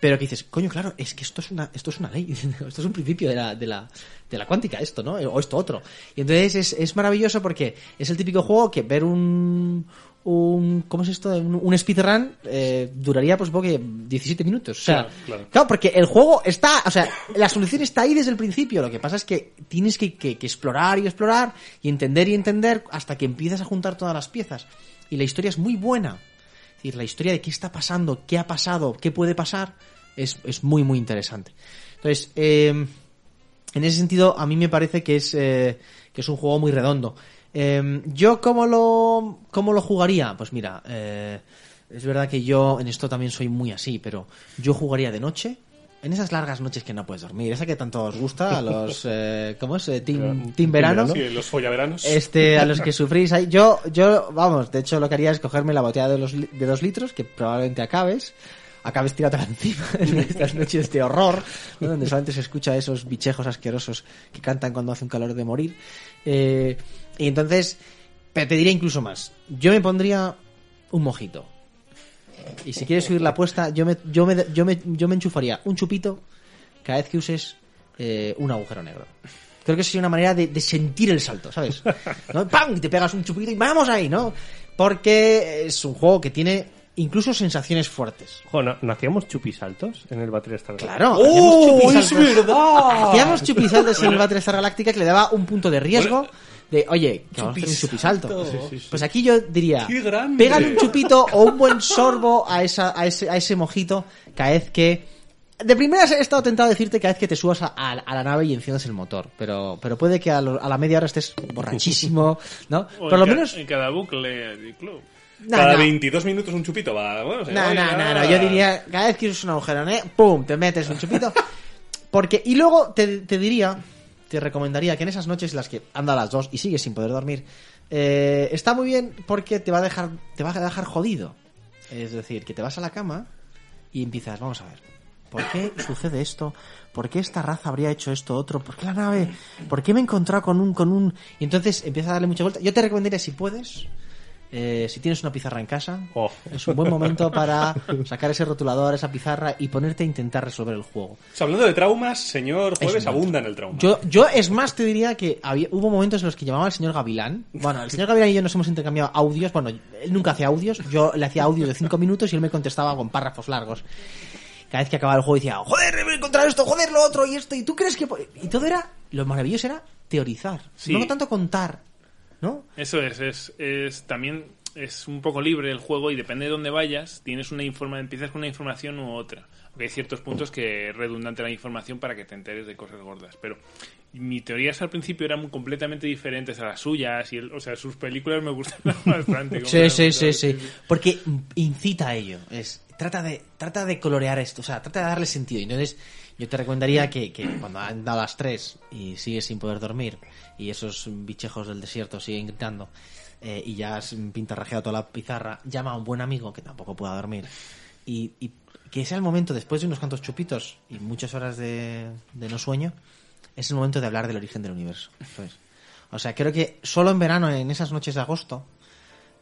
pero que dices, coño, claro, es que esto es una, esto es una ley, esto es un principio de la, de la, de la cuántica, esto, ¿no? O esto otro. Y entonces es, es maravilloso porque es el típico juego que ver un, un ¿cómo es esto? Un, un speedrun eh, duraría, pues, supongo que 17 minutos. O sea, Claro, claro. claro, porque el juego está, o sea, la solución está ahí desde el principio. Lo que pasa es que tienes que, que- que explorar y explorar y entender y entender hasta que empiezas a juntar todas las piezas. Y la historia es muy buena. Es decir, la historia de qué está pasando, qué ha pasado, qué puede pasar, es, es muy, muy interesante. Entonces, eh, en ese sentido, a mí me parece que es, eh, que es un juego muy redondo. Eh, ¿Yo cómo lo, cómo lo jugaría? Pues mira, eh, es verdad que yo en esto también soy muy así, pero yo jugaría de noche, en esas largas noches que no puedes dormir, esa que tanto os gusta, a los, eh, ¿cómo es? Eh, team, team verano. Sí, los follaveranos. Este, a los que sufrís ahí. Yo, yo, vamos, de hecho lo que haría es cogerme la botella de, los, de dos litros, que probablemente acabes, acabes tirándola encima en estas noches de horror, ¿no? donde solamente se escucha a esos bichejos asquerosos que cantan cuando hace un calor de morir. Eh, y entonces, pero te diría incluso más. Yo me pondría un mojito. Y si quieres subir la apuesta, yo me, yo me, yo me, yo me enchufaría un chupito cada vez que uses eh, un agujero negro. Creo que sería una manera de, de sentir el salto, ¿sabes? ¿No? ¡Pam! Y te pegas un chupito y vamos ahí, ¿no? Porque es un juego que tiene incluso sensaciones fuertes. Jo, ¿no, ¿no hacíamos chupisaltos en el Battlestar Galactica? Claro, ¡Oh, es chupisaltos. verdad! Hacíamos chupisaltos en el Battlestar Galáctica que le daba un punto de riesgo de, oye, que vamos a hacer un chupisalto. Pues aquí yo diría, pégale un chupito o un buen sorbo a, esa, a, ese, a ese mojito cada vez que... De primeras he estado tentado a decirte cada vez que te subas a, a- a la nave y enciendas el motor, pero, pero puede que a, lo- a la media hora estés borrachísimo, ¿no? O Por en lo menos... En cada bucle del club. No, Cada no. 22 minutos un chupito va. Bueno, No, no, no, ah. no, yo diría, cada vez que usas un agujero, ¿eh? ¡Pum! Te metes un chupito. Porque, y luego te, te diría, te recomendaría que en esas noches en las que anda a las dos y sigues sin poder dormir, eh, está muy bien porque te va a dejar, te va a dejar jodido. Es decir, que te vas a la cama y empiezas, vamos a ver, ¿por qué sucede esto? ¿Por qué esta raza habría hecho esto otro? ¿Por qué la nave? ¿Por qué me he encontrado con un, con un... Y entonces empieza a darle mucha vuelta. Yo te recomendaría, si puedes, eh, si tienes una pizarra en casa, Oh. es un buen momento para sacar ese rotulador, esa pizarra y ponerte a intentar resolver el juego. O sea, hablando de traumas, señor Es Jueves un abunda en el trauma. Yo, yo es más, te diría que había, hubo momentos en los que llamaba al señor Gavilán. Bueno, el señor Gavilán y yo nos hemos intercambiado audios. Bueno, él nunca hacía audios. Yo le hacía audios de cinco minutos y él me contestaba con párrafos largos. Cada vez que acababa el juego decía, joder, he encontrado esto, joder, lo otro y esto. ¿Y tú crees que...? po-?" Y todo era... Lo maravilloso era teorizar. Sí. No tanto contar, ¿no? Eso es, es, es también es un poco libre el juego y depende de dónde vayas, tienes una informa empiezas con una información u otra. Porque hay ciertos puntos que es redundante la información para que te enteres de cosas gordas. Pero mi teorías al principio eran completamente diferentes a las suyas. y él- O sea, sus películas me gustan bastante. como Sí, sí, sí, sí. Porque incita a ello. Es, trata, de, trata de colorear esto, o sea, trata de darle sentido. Entonces, yo te recomendaría que, que cuando han dado las 3 y sigues sin poder dormir y esos bichejos del desierto siguen gritando eh, y ya has pintarrajeado toda la pizarra, llama a un buen amigo que tampoco pueda dormir y, y que sea el momento, después de unos cuantos chupitos y muchas horas de, de no sueño, es el momento de hablar del origen del universo. O sea, creo que solo en verano, en esas noches de agosto,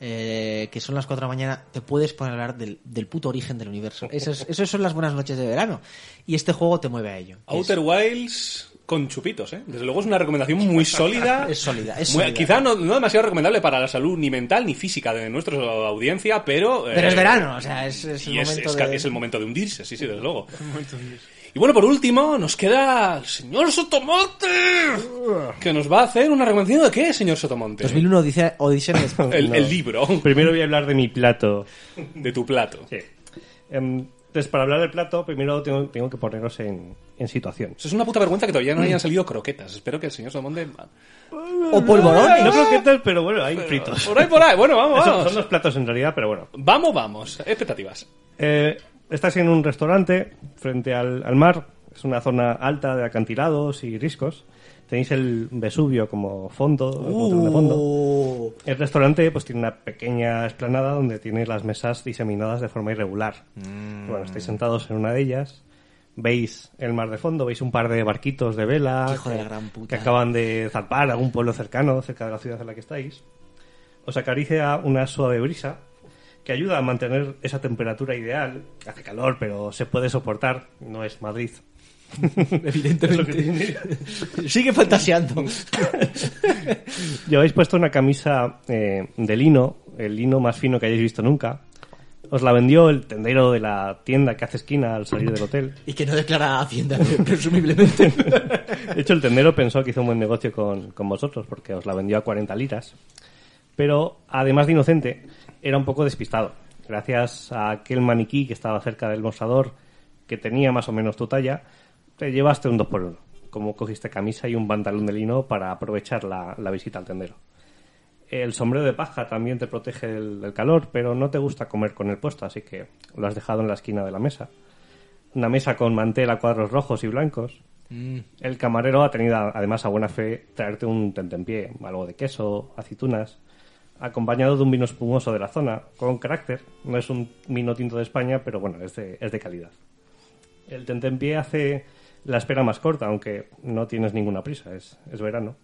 eh, que son las 4 de la mañana, te puedes poner a hablar del, del puto origen del universo. Esas, esas son las buenas noches de verano. Y este juego te mueve a ello. Es- Outer Wilds con chupitos, ¿eh? Desde luego es una recomendación muy sólida. Es sólida, es Muy- sólida. Quizá no, no demasiado recomendable para la salud ni mental ni física de nuestra audiencia, pero... Pero eh, es verano, o sea, es, es el y es, momento es de... es el momento de hundirse, sí, sí, desde luego. Y bueno, por último, nos queda el señor Sotomonte, que nos va a hacer una recomendación de qué, señor Sotomonte. 2001 Odisea, Odisea en el. El, No. el libro Primero voy a hablar de mi plato. de tu plato. Sí. Em, entonces, para hablar del plato, primero tengo, tengo que ponernos en, en situación. Eso es una puta vergüenza que todavía no hayan salido croquetas. Espero que el señor Sotomonte... O polvorones. No croquetas, pero bueno, hay fritos. Por ahí, por ahí. Bueno, vamos, Son, vamos. son dos platos en realidad, pero bueno. Vamos, vamos. Expectativas. Eh, estás en un restaurante frente al, al mar. Es una zona alta de acantilados y riscos. Tenéis el Vesubio como fondo, como telón de fondo. Uh, El restaurante pues tiene una pequeña explanada donde tiene las mesas diseminadas de forma irregular. Bueno, estáis sentados en una de ellas. Veis el mar de fondo, veis un par de barquitos de vela Hijo que, gran puta. que acaban de zarpar a algún pueblo cercano, cerca de la ciudad en la que estáis. Os acaricia una suave brisa que ayuda a mantener esa temperatura ideal. Hace calor, pero se puede soportar. No es Madrid. evidentemente. Sigue fantaseando. Lleváis puesto una camisa eh, de lino, el lino más fino que hayáis visto nunca. Os la vendió el tendero de la tienda que hace esquina al salir del hotel. y que no declara Hacienda, presumiblemente. De hecho, el tendero pensó que hizo un buen negocio con, con vosotros porque os la vendió a 40 liras. Pero, además de inocente, era un poco despistado. Gracias a aquel maniquí que estaba cerca del mostrador, que tenía más o menos tu talla, te llevaste un 2 por 1 Como cogiste camisa y un pantalón de lino para aprovechar la, la visita al tendero. El sombrero de paja también te protege del, del calor, pero no te gusta comer con el puesto, así que lo has dejado en la esquina de la mesa. Una mesa con mantel a cuadros rojos y blancos. El camarero ha tenido además a buena fe traerte un tentempié, algo de queso, aceitunas, acompañado de un vino espumoso de la zona, con carácter. No es un vino tinto de España, pero bueno, es de, es de calidad. El tentempié hace la espera más corta, aunque no tienes ninguna prisa, es, es verano.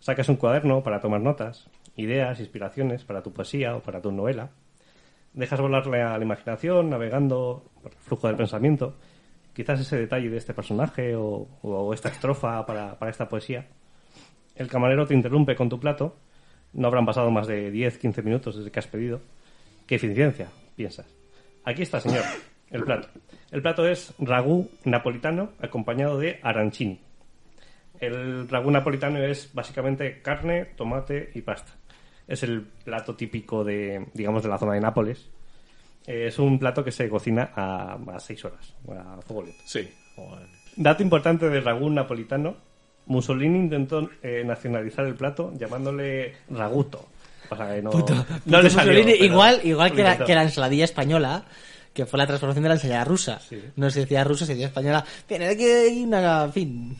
Sacas un cuaderno para tomar notas, ideas, inspiraciones para tu poesía o para tu novela. Dejas volar la, la imaginación navegando por el flujo del pensamiento. Quizás ese detalle de este personaje o, o esta estrofa para, para esta poesía. El camarero te interrumpe con tu plato. No habrán pasado más de 10-15 minutos desde que has pedido. ¡Qué eficiencia! Piensas. Aquí está, señor, el plato. El plato es ragú napolitano acompañado de arancini. El ragú napolitano es básicamente carne, tomate y pasta. Es el plato típico de, digamos, de la zona de Nápoles. Eh, Es un plato que se cocina a, a 6 horas, a fuego lento. Sí. Dato importante del ragú napolitano. Mussolini intentó eh, nacionalizar el plato llamándole raguto. O sea que no, no le salió, pero igual igual que, la, que la ensaladilla española, que fue la transformación de la ensalada rusa. No se decía rusa, se decía española. Tiene que ir una... En fin.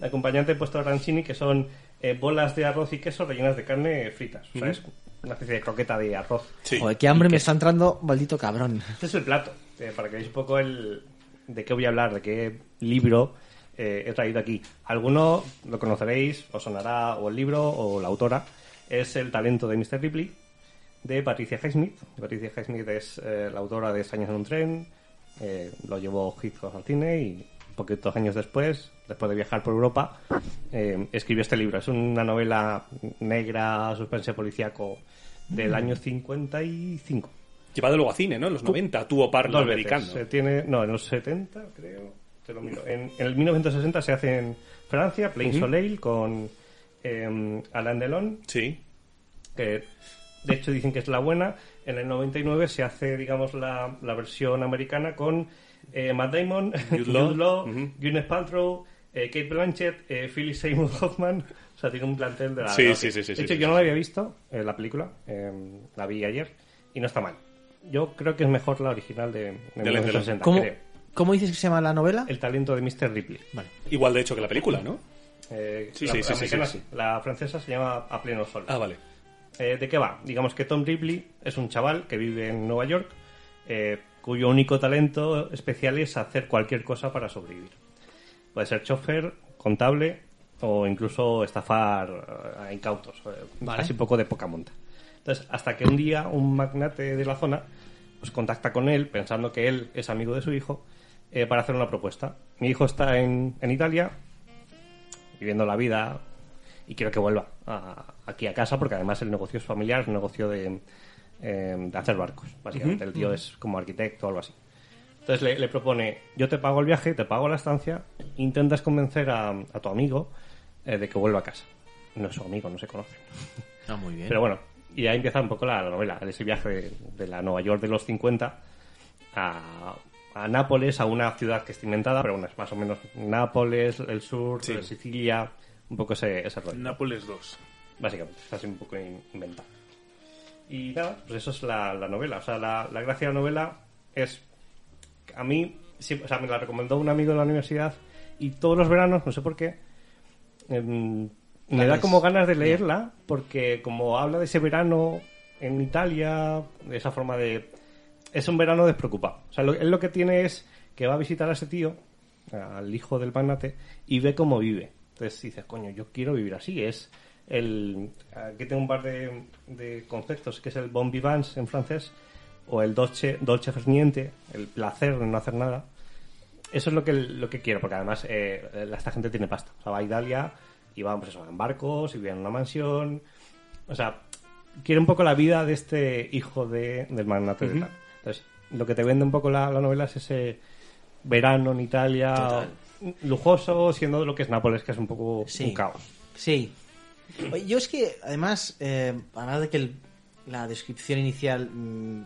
El acompañante he puesto arancini, que son eh, bolas de arroz y queso rellenas de carne fritas. O sea, es una especie de croqueta de arroz. Sí. Joder, qué hambre me está entrando, maldito cabrón. Este es el plato, eh, para que veáis un poco el de qué voy a hablar, de qué libro eh, he traído aquí. Alguno lo conoceréis, os sonará o el libro o la autora. Es El talento de Mr. Ripley, de Patricia Highsmith. Patricia Highsmith es eh, la autora de Años en un tren, eh, lo llevó Hitchcock al cine y poquitos años después, después de viajar por Europa, escribió este libro. Es una novela negra, suspense policíaco del año 55. Llevado luego a cine, ¿no? En los 90, tuvo Dos americano. Se tiene, no, en los 70, creo. Te lo miro. En, en el 1960 se hace en Francia, Plain Soleil, con eh, Alain Delon, Sí. que de hecho dicen que es la buena. En el 99 se hace, digamos, la, la versión americana con eh, Matt Damon, Jude Law. Gwyneth Paltrow, eh, Kate Blanchett, eh, Philip Seymour Hoffman. O sea, tiene un plantel de la. Sí, la sí, sí, sí, De hecho, sí, yo sí, no la había visto, eh, la película. eh, la vi ayer y no está mal. Yo creo que es mejor la original de, de Alain Delon. 1960. ¿Cómo, creo. ¿Cómo dices que se llama la novela? El talento de Mr. Ripley. Vale. Igual de hecho que la película, ¿no? Eh, Sí, la, sí, sí, la sí, americana sí, sí. sí. La francesa se llama A Pleno Sol. Ah, vale. Eh, ¿De qué va? Digamos que Tom Ripley es un chaval que vive en Nueva York, eh, cuyo único talento especial es hacer cualquier cosa para sobrevivir. Puede ser chofer, contable o incluso estafar a incautos. eh, Vale. Así un poco de poca monta. Entonces, hasta que un día un magnate de la zona pues contacta con él pensando que él es amigo de su hijo eh, para hacer una propuesta. Mi hijo está en, en Italia viviendo la vida y quiero que vuelva a- aquí a casa porque además el negocio es familiar, es un negocio de, eh, de hacer barcos, básicamente. El tío es como arquitecto o algo así. Entonces le, le propone, yo te pago el viaje, te pago la estancia, intentas convencer a, a tu amigo eh, de que vuelva a casa. No es su amigo, no se conocen. Ah, muy bien. Pero bueno, y ahí empieza un poco la, la novela, de ese viaje de, de la Nueva York de los 50 a, a Nápoles, a una ciudad que está inventada, pero bueno, es más o menos Nápoles, el sur, Sí. Sicilia, un poco ese, ese rollo. Nápoles 2. Básicamente, está así un poco in- inventado. Y nada, pues eso es la, la novela. O sea, la, la gracia de la novela es. A mí, sí, o sea, me la recomendó un amigo de la universidad y todos los veranos, no sé por qué, em, me La da como ganas de leerla porque, como habla de ese verano en Italia, de esa forma de. Es un verano despreocupado. O sea, lo, él lo que tiene es que va a visitar a ese tío, al hijo del magnate, y ve cómo vive. Entonces dices, coño, yo quiero vivir así. Es el. Aquí tengo un par de, de conceptos, que es el bon vivance en francés, o el dolce, dolce far niente, el placer de no hacer nada. Eso es lo que, lo que quiero, porque además eh, esta gente tiene pasta. O sea, va a Italia y va pues eso, en barcos y vive en una mansión. O sea, quiere un poco la vida de este hijo de, del magnate de tal. Entonces, lo que te vende un poco la, la novela es ese verano en Italia Total. lujoso, siendo lo que es Nápoles, que es un poco Sí. un caos. Sí. Yo es que, además, eh, además de que el- la descripción inicial mm,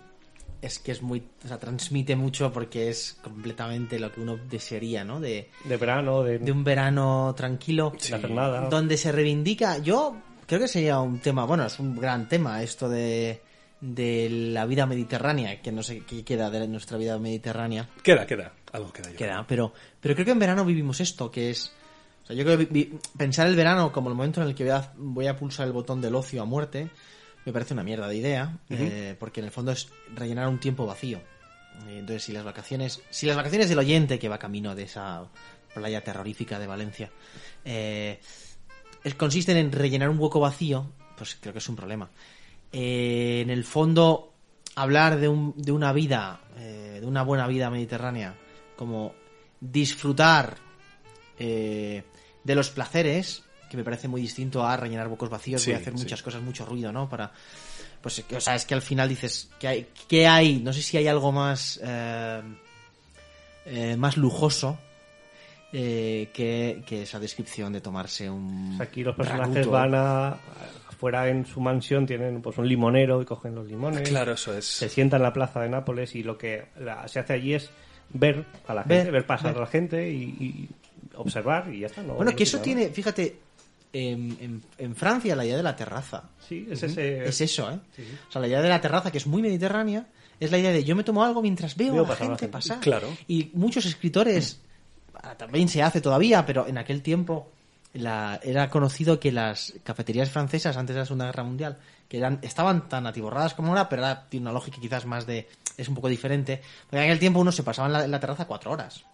es que es muy. O sea, transmite mucho porque es completamente lo que uno desearía, ¿no? De, De verano, de, de un verano tranquilo. nada. Donde se reivindica. Yo creo que sería un tema. Bueno, es un gran tema esto de de la vida mediterránea, que no sé qué queda de nuestra vida mediterránea. Queda, queda. Algo queda. yo Queda, pero, pero creo que en verano vivimos esto, que es... O sea, yo creo que pensar el verano como el momento en el que voy a, voy a pulsar el botón del ocio a muerte, me parece una mierda de idea, eh, porque en el fondo es rellenar un tiempo vacío. Eh, Entonces, si las vacaciones, si las vacaciones del oyente que va camino de esa playa terrorífica de Valencia, eh, consisten en rellenar un hueco vacío, pues creo que es un problema. Eh, en el fondo, hablar de, un- de una vida, eh, de una buena vida mediterránea, como disfrutar eh, de los placeres, que me parece muy distinto a rellenar huecos vacíos, Sí, a hacer sí. muchas cosas, mucho ruido, ¿no? Para, pues, o sea, es que al final dices, ¿qué hay? ¿Qué hay? No sé si hay algo más, eh, eh, más lujoso eh, que, que esa descripción de tomarse un... Aquí los personajes van a afuera en su mansión tienen pues un limonero y cogen los limones Claro, eso es. se sienta en la plaza de Nápoles y lo que la- se hace allí es ver a la gente Ver, pasar ver. a la gente y, y observar y ya está ¿no? Bueno, No que eso tiene fíjate, en, en- en Francia la idea de la terraza. sí es ese Es eso, ¿eh? O sea, la idea de la terraza, que es muy mediterránea, es la idea de yo me tomo algo mientras veo, Veo a la pasar gente pasar. Claro. Y muchos escritores, ah, también se hace todavía, pero en aquel tiempo la- era conocido que las cafeterías francesas antes de la Segunda Guerra Mundial, que eran estaban tan atiborradas como ahora, pero ahora tiene una lógica quizás más de... es un poco diferente. Porque en aquel tiempo uno se pasaba en la, en la terraza cuatro horas.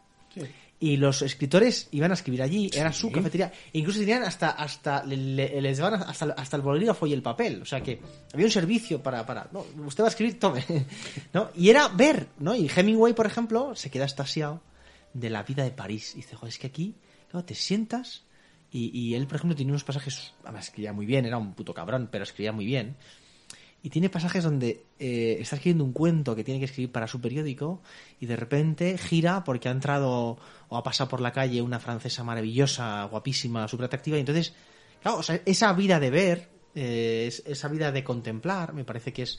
Y los escritores iban a escribir allí, era su cafetería. E incluso tenían hasta, hasta, le- le- les daban hasta, hasta el bolígrafo y el papel. O sea que había un servicio para, para, no, usted va a escribir, tome. ¿No? Y era ver, ¿no? Y Hemingway, por ejemplo, se queda estasiado de la vida de París. Y dice, joder, es que aquí, claro, te sientas y, y él, por ejemplo, tiene unos pasajes, además escribía muy bien, era un puto cabrón, pero escribía muy bien. Y tiene pasajes donde eh, está escribiendo un cuento que tiene que escribir para su periódico y de repente gira porque ha entrado o ha pasado por la calle una francesa maravillosa, guapísima, súper atractiva. Y entonces, claro, esa vida de ver, eh, es- esa vida de contemplar, me parece que es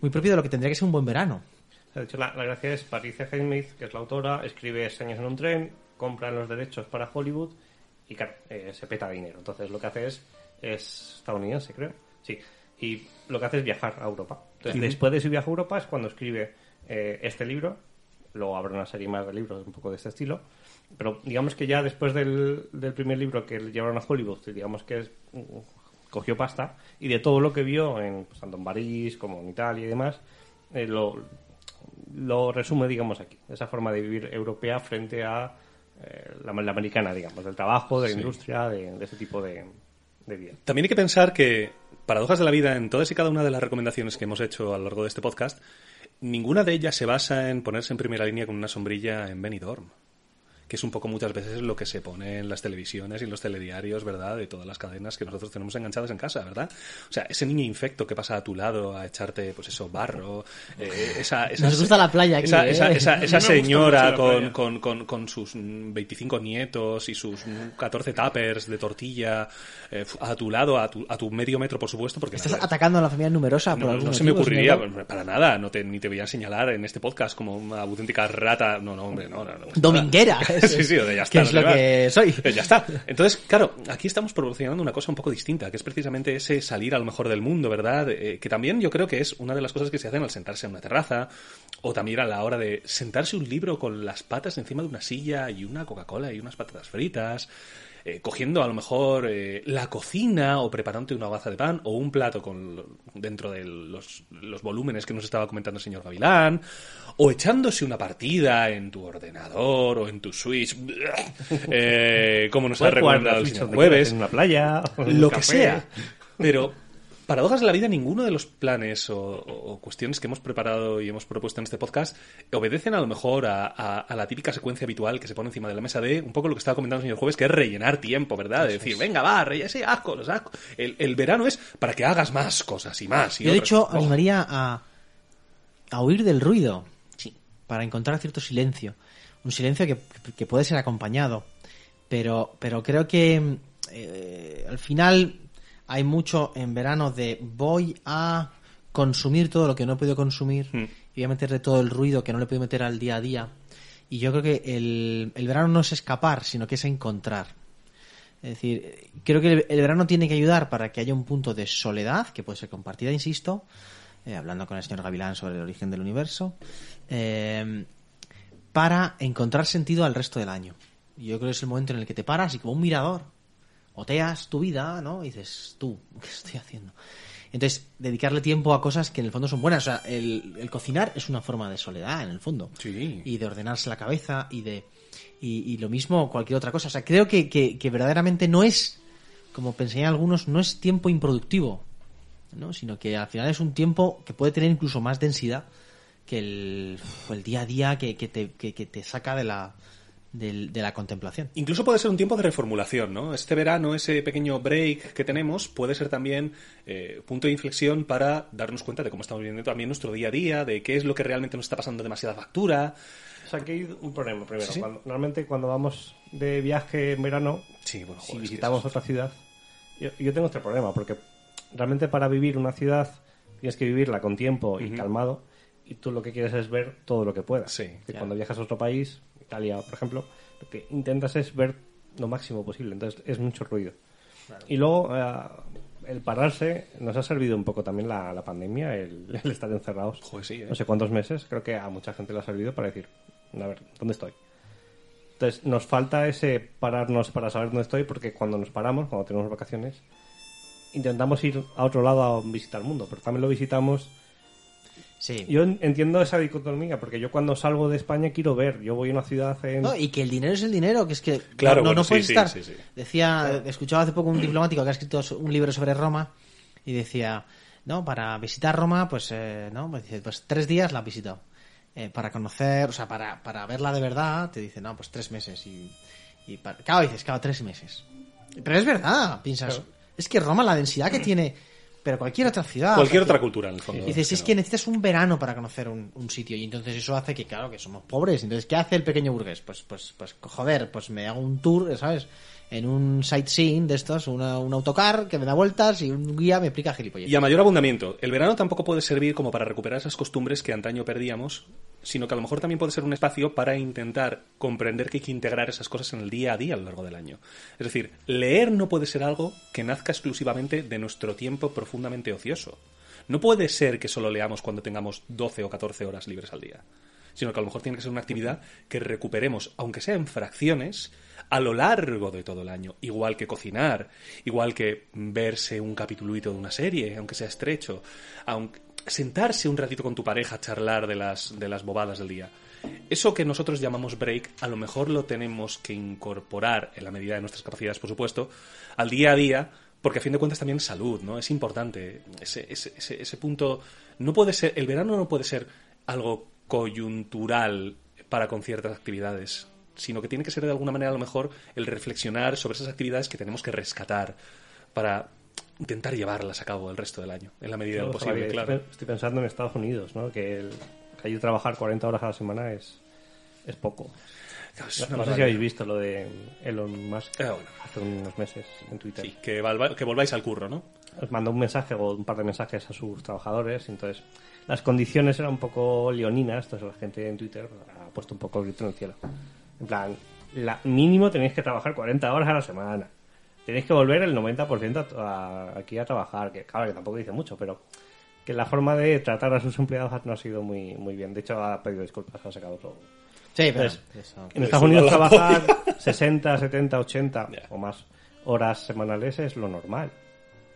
muy propio de lo que tendría que ser un buen verano. De hecho la, la gracia es Patricia Highsmith que es la autora escribe Sueños en un tren compran los derechos para Hollywood y claro, eh, se peta dinero. Entonces lo que hace es es estadounidense creo. Sí. Y lo que hace es viajar a Europa. Entonces después de su viaje a Europa es cuando escribe eh, este libro. Luego habrá una serie más de libros un poco de este estilo. Pero digamos que ya después del, del primer libro que le llevaron a Hollywood digamos que es, mm, cogió pasta. Y de todo lo que vio en, pues, tanto en París como en Italia y demás eh, lo lo resume, digamos, aquí. Esa forma de vivir europea frente a eh, la, la americana, digamos, del trabajo, de la industria, de, de ese tipo de, de vida. También hay que pensar que, paradojas de la vida, en todas y cada una de las recomendaciones que hemos hecho a lo largo de este podcast, ninguna de ellas se basa en ponerse en primera línea con una sombrilla en Benidorm. Que es un poco muchas veces lo que se pone en las televisiones y en los telediarios, ¿verdad? De todas las cadenas que nosotros tenemos enganchadas en casa, ¿verdad? O sea, ese niño infecto que pasa a tu lado a echarte, pues eso, barro. eh, esa, esa, Nos gusta la playa aquí, Esa, ¿eh? esa, esa, esa señora con, con, con, con sus mm, 25 nietos y sus mm, 14 tuppers de tortilla eh, a tu lado, a tu, a tu medio metro, por supuesto, porque Estás nada, atacando a la familia numerosa por no, no se me ocurriría pues, para nada, no te, ni te voy a señalar en este podcast como una auténtica rata. No, no, hombre, no. no, no Dominguera. sí, sí, de ya está. Que es no lo te va. que soy. Ya está. Entonces, claro, aquí estamos proporcionando una cosa un poco distinta, que es precisamente ese salir a lo mejor del mundo, ¿verdad? Eh, que también yo creo que es una de las cosas que se hacen al sentarse en una terraza, o también a la hora de sentarse un libro con las patas encima de una silla y una Coca-Cola y unas patatas fritas. Eh, cogiendo a lo mejor eh, la cocina o preparándote una baza de pan o un plato con dentro de los, los volúmenes que nos estaba comentando el señor Gavilán o echándose una partida en tu ordenador o en tu Switch eh, como nos ha recomendado el señor Jueves En una playa, o en un lo que café. sea. Pero, paradojas de la vida, ninguno de los planes o, cuestiones que hemos preparado y hemos propuesto en este podcast obedecen a lo mejor a, a- a la típica secuencia habitual que se pone encima de la mesa de un poco lo que estaba comentando el señor Jueves, que es rellenar tiempo, ¿verdad? De decir, venga, va, rellena ese asco, los asco. El, el verano es para que hagas más cosas y más. Y Yo, de otras. hecho, Oh, animaría a, a huir del ruido. Para encontrar cierto silencio. Un silencio que, que puede ser acompañado. Pero, pero creo que eh, al final hay mucho en verano de voy a consumir todo lo que no he podido consumir Hmm. y voy a meterle todo el ruido que no le puedo meter al día a día. Y yo creo que el, el verano no es escapar, sino que es encontrar. Es decir, creo que el, el verano tiene que ayudar para que haya un punto de soledad, que puede ser compartida, insisto, eh, hablando con el señor Gavilán sobre el origen del universo, eh, para encontrar sentido al resto del año. Y yo creo que es el momento en el que te paras y como un mirador, oteas tu vida, ¿no? Y dices, tú, ¿qué estoy haciendo? Entonces, dedicarle tiempo a cosas que en el fondo son buenas. O sea, el, el cocinar es una forma de soledad, en el fondo. Sí. Y de ordenarse la cabeza y de... Y, y lo mismo cualquier otra cosa. O sea, creo que, que, que verdaderamente no es, como pensarían algunos, no es tiempo improductivo, ¿no? Sino que al final es un tiempo que puede tener incluso más densidad que el, el día a día que, que te, que, que te saca de la, del- de la contemplación. Incluso puede ser un tiempo de reformulación, ¿no? Este verano, ese pequeño break que tenemos, puede ser también eh, punto de inflexión para darnos cuenta de cómo estamos viviendo también nuestro día a día, de qué es lo que realmente nos está pasando demasiada factura. O sea, que hay un problema primero. Sí. Cuando- normalmente cuando vamos de viaje en verano, Sí, bueno, si joder, es que visitamos otra ciudad, yo, yo tengo este problema, porque realmente para vivir una ciudad tienes que vivirla con tiempo y Ujú. calmado, y tú lo que quieres es ver todo lo que puedas. Sí, que claro. cuando viajas a otro país, Italia, por ejemplo, lo que intentas es ver lo máximo posible, entonces es mucho ruido. Y luego, eh, el pararse, nos ha servido un poco también la, la pandemia, el, el estar encerrados. Joder, sí, ¿eh? No sé cuántos meses, creo que a mucha gente le ha servido para decir, a ver, ¿dónde estoy? Entonces, nos falta ese pararnos para saber dónde estoy, porque cuando nos paramos, cuando tenemos vacaciones, intentamos ir a otro lado a visitar el mundo, pero también lo visitamos. Sí. Yo en- entiendo esa dicotomía, porque yo cuando salgo de España quiero ver, yo voy a una ciudad en... No, y que el dinero es el dinero, que es que Claro, no, no, bueno, no sí, puedes sí, estar. sí, sí. Decía, escuchaba hace poco un diplomático que ha escrito un libro sobre Roma y decía, no, para visitar Roma, pues, eh, no, pues, dice, pues tres días la has visitado. Eh, para conocer, o sea, para, para verla de verdad, te dice, no, pues tres meses. Y, y para, claro, dices, claro, tres meses. Pero es verdad, piensas, es que Roma, la densidad que tiene, pero cualquier otra ciudad. Cualquier otra cultura, en el fondo. Dices, es no. que necesitas un verano para conocer un, un sitio y entonces eso hace que, claro, que somos pobres. Entonces, ¿qué hace el pequeño burgués? Pues, pues, pues, joder, pues me hago un tour, ¿sabes? En un sightseeing de estos, una- un autocar que me da vueltas y un guía me explica gilipollas. Y a mayor abundamiento, el verano tampoco puede servir como para recuperar esas costumbres que antaño perdíamos, sino que a lo mejor también puede ser un espacio para intentar comprender que hay que integrar esas cosas en el día a día a lo largo del año. Es decir, leer no puede ser algo que nazca exclusivamente de nuestro tiempo profundamente ocioso. No puede ser que solo leamos cuando tengamos 12 o 14 horas libres al día, sino que a lo mejor tiene que ser una actividad que recuperemos, aunque sea en fracciones, a lo largo de todo el año, igual que cocinar, igual que verse un capitulito de una serie, aunque sea estrecho, aunque sentarse un ratito con tu pareja a charlar de las, de las bobadas del día. Eso que nosotros llamamos break, a lo mejor lo tenemos que incorporar, en la medida de nuestras capacidades, por supuesto, al día a día, porque a fin de cuentas también es salud, ¿no? Es importante. Ese, ese, ese, ese punto. No puede ser. El verano no puede ser algo coyuntural para con ciertas actividades, sino que tiene que ser de alguna manera a lo mejor el reflexionar sobre esas actividades que tenemos que rescatar para intentar llevarlas a cabo el resto del año, en la medida de lo posible, Javier, claro. Estoy pensando en Estados Unidos, ¿no? Que, el, que allí trabajar 40 horas a la semana es, es poco. Es No, sé si habéis visto lo de Elon Musk Ah, bueno. hace unos meses en Twitter. Sí, que, valva- que volváis al curro, ¿no? Os mandó un mensaje o un par de mensajes a sus trabajadores. Entonces, las condiciones eran un poco leoninas. Entonces, la gente en Twitter ha puesto un poco el grito en el cielo. En plan, la, mínimo tenéis que trabajar 40 horas a la semana. Tenéis que volver el 90% a- a- aquí a trabajar. Que claro, que tampoco dice mucho, pero que la forma de tratar a sus empleados no ha sido muy, muy bien. De hecho, ha pedido disculpas, ha sacado todo. Sí, pero Entonces, eso- En Estados Unidos trabajar 60, 70, 80 Ya. o más horas semanales es lo normal.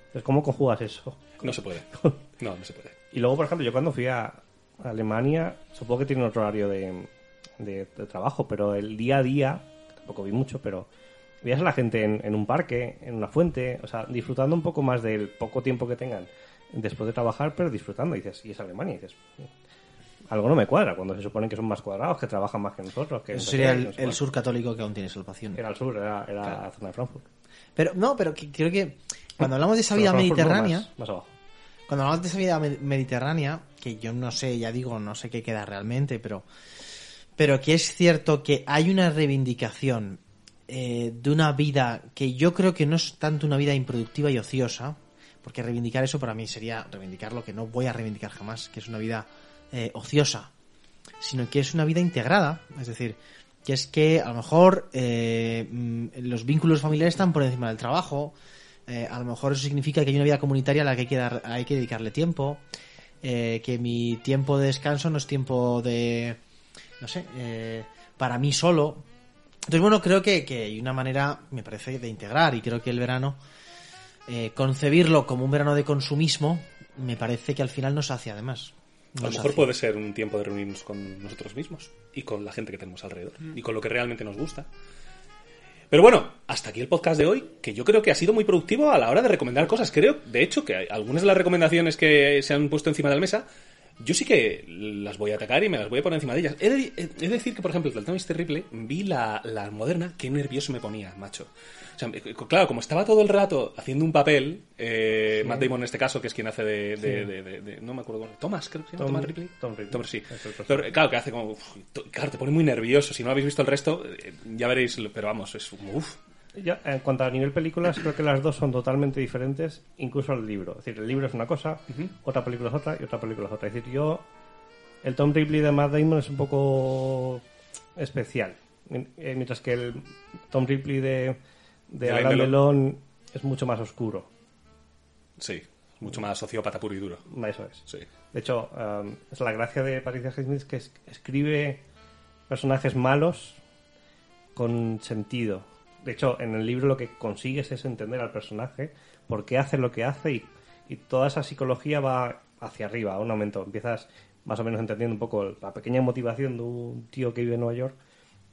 Entonces, ¿cómo conjugas eso? No se puede. No, no se puede. Y luego, por ejemplo, yo cuando fui a Alemania, supongo que tiene otro horario de, de- de trabajo, pero el día a día, tampoco vi mucho, pero veías a la gente en, en un parque, en una fuente, o sea, disfrutando un poco más del poco tiempo que tengan después de trabajar, pero disfrutando. Y dices, y es Alemania, y dices, algo no me cuadra, cuando se supone que son más cuadrados, que trabajan más que nosotros. Que eso sería el, sur católico que aún tiene salvación. Era el sur, era, era la zona de Frankfurt. Pero no, pero que- creo que cuando hablamos de esa vida mediterránea, Más, más abajo. cuando hablamos de esa vida me- mediterránea, que yo no sé, ya digo, no sé qué queda realmente, pero, pero que es cierto que hay una reivindicación eh, de una vida que yo creo que no es tanto una vida improductiva y ociosa, porque reivindicar eso para mí sería reivindicar lo que no voy a reivindicar jamás, que es una vida eh, ociosa, sino que es una vida integrada, es decir, que es que a lo mejor eh, mm, los vínculos familiares están por encima del trabajo, eh, a lo mejor eso significa que hay una vida comunitaria a la que hay que, dar, hay que dedicarle tiempo, eh, que mi tiempo de descanso no es tiempo de, no sé, eh, para mí solo. Entonces, bueno, creo que, que hay una manera, me parece, de integrar y creo que el verano, eh, concebirlo como un verano de consumismo, me parece que al final nos hace además. A lo mejor puede ser un tiempo de reunirnos con nosotros mismos y con la gente que tenemos alrededor y con lo que realmente nos gusta. Pero bueno, hasta aquí el podcast de hoy, que yo creo que ha sido muy productivo a la hora de recomendar cosas. Creo, de hecho, que algunas de las recomendaciones que se han puesto encima de la mesa, yo sí que las voy a atacar y me las voy a poner encima de ellas. He de, he de decir que, por ejemplo, el Mr. Ripley, vi la, la moderna, qué nervioso me ponía, macho. O sea, eh, claro, como estaba todo el rato haciendo un papel, eh, Matt Damon en este caso, que es quien hace de... de- de- de- de- no me acuerdo, cómo- Thomas, creo que se llama, Tom- Thomas Ripley. Tom Ripley. Tom, sí. Pero, claro, que hace como... uf, claro, te pone muy nervioso. Si no habéis visto el resto, eh, ya veréis, pero vamos, es. Uf, Ya, en cuanto a nivel películas, creo que las dos son totalmente diferentes, incluso el libro. Es decir, el libro es una cosa, otra película es otra y otra película es otra. Es decir, yo. El Tom Ripley de Matt Damon es un poco especial. Eh, Mientras que el Tom Ripley de, de Alain Delon es mucho más oscuro. sí, mucho más sociópata puro y duro. Eso es. Sí. De hecho, um, es la gracia de Patricia Highsmith que es- escribe personajes malos con sentido. De hecho, en el libro lo que consigues es entender al personaje, por qué hace lo que hace y, y toda esa psicología va hacia arriba, a un aumento. Empiezas más o menos entendiendo un poco la pequeña motivación de un tío que vive en Nueva York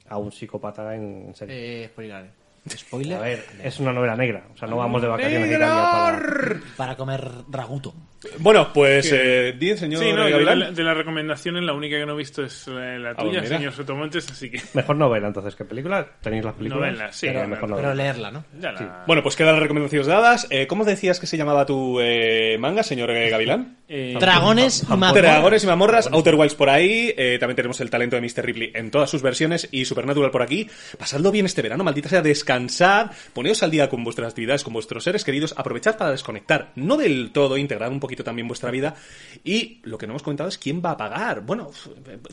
a un psicópata en serio. Eh, spoiler. Spoiler. A ver, es una novela negra, o sea, no vamos de vacaciones para... Para comer raguto. Bueno, pues, eh, di, señor Sí, no, de, la- de las recomendaciones la única que no he visto es la Ah, tuya, pues señor Sotomontes, así que Mejor novela, entonces, que película. Tenéis las películas. Novela, sí, pero novela. leerla, ¿no? ya la... Bueno, pues quedan las recomendaciones dadas. Eh, ¿Cómo decías que se llamaba tu eh, manga, señor eh, Gavilán? Eh, Dragones y mazmorras. Dragones y mamorras, Outer Wilds por ahí, eh, también tenemos el talento de Mr. Ripley en todas sus versiones y Supernatural por aquí. Pasadlo bien este verano, maldita sea, descansad, poneos al día con vuestras actividades, con vuestros seres queridos, aprovechad para desconectar, no del todo, integrar un poquito también vuestra vida y lo que no hemos comentado es quién va a pagar. Bueno,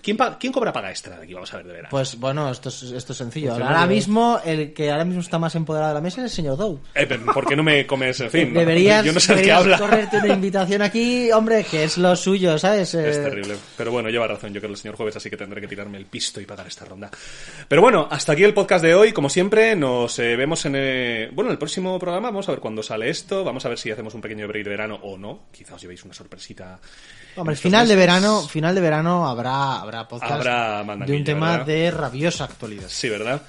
¿quién, pa- quién cobra paga extra de aquí? Vamos a ver de verano. Pues bueno, esto es, esto es sencillo. Pues ahora mismo, el que ahora mismo está más empoderado de la mesa es el señor Dow. Eh, ¿Por qué no me comes, en fin? Deberías, yo no sé de qué deberías habla. correrte una invitación aquí, hombre, que es lo suyo, ¿sabes? Es Eh, terrible. Pero bueno, lleva razón yo que el señor jueves, así que tendré que tirarme el pisto y pagar esta ronda. Pero bueno, hasta aquí el podcast de hoy. Como siempre, nos eh, vemos en eh, bueno, en el próximo programa. Vamos a ver cuándo sale esto. Vamos a ver si hacemos un pequeño break de verano o no. Quizá quizá os llevéis una sorpresita. Hombre, final de verano, final de verano habrá, habrá podcast Habrá de un tema ¿verdad? de rabiosa actualidad. Sí, ¿verdad?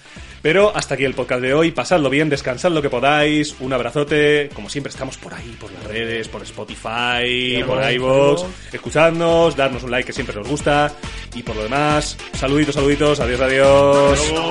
Pero hasta aquí el podcast de hoy. Pasadlo bien, descansad lo que podáis. Un abrazote. Como siempre, estamos por ahí, por las redes, por Spotify, por iVoox. Escuchadnos, darnos un like que siempre nos gusta. Y por lo demás, saluditos, saluditos. Adiós, adiós. Luego-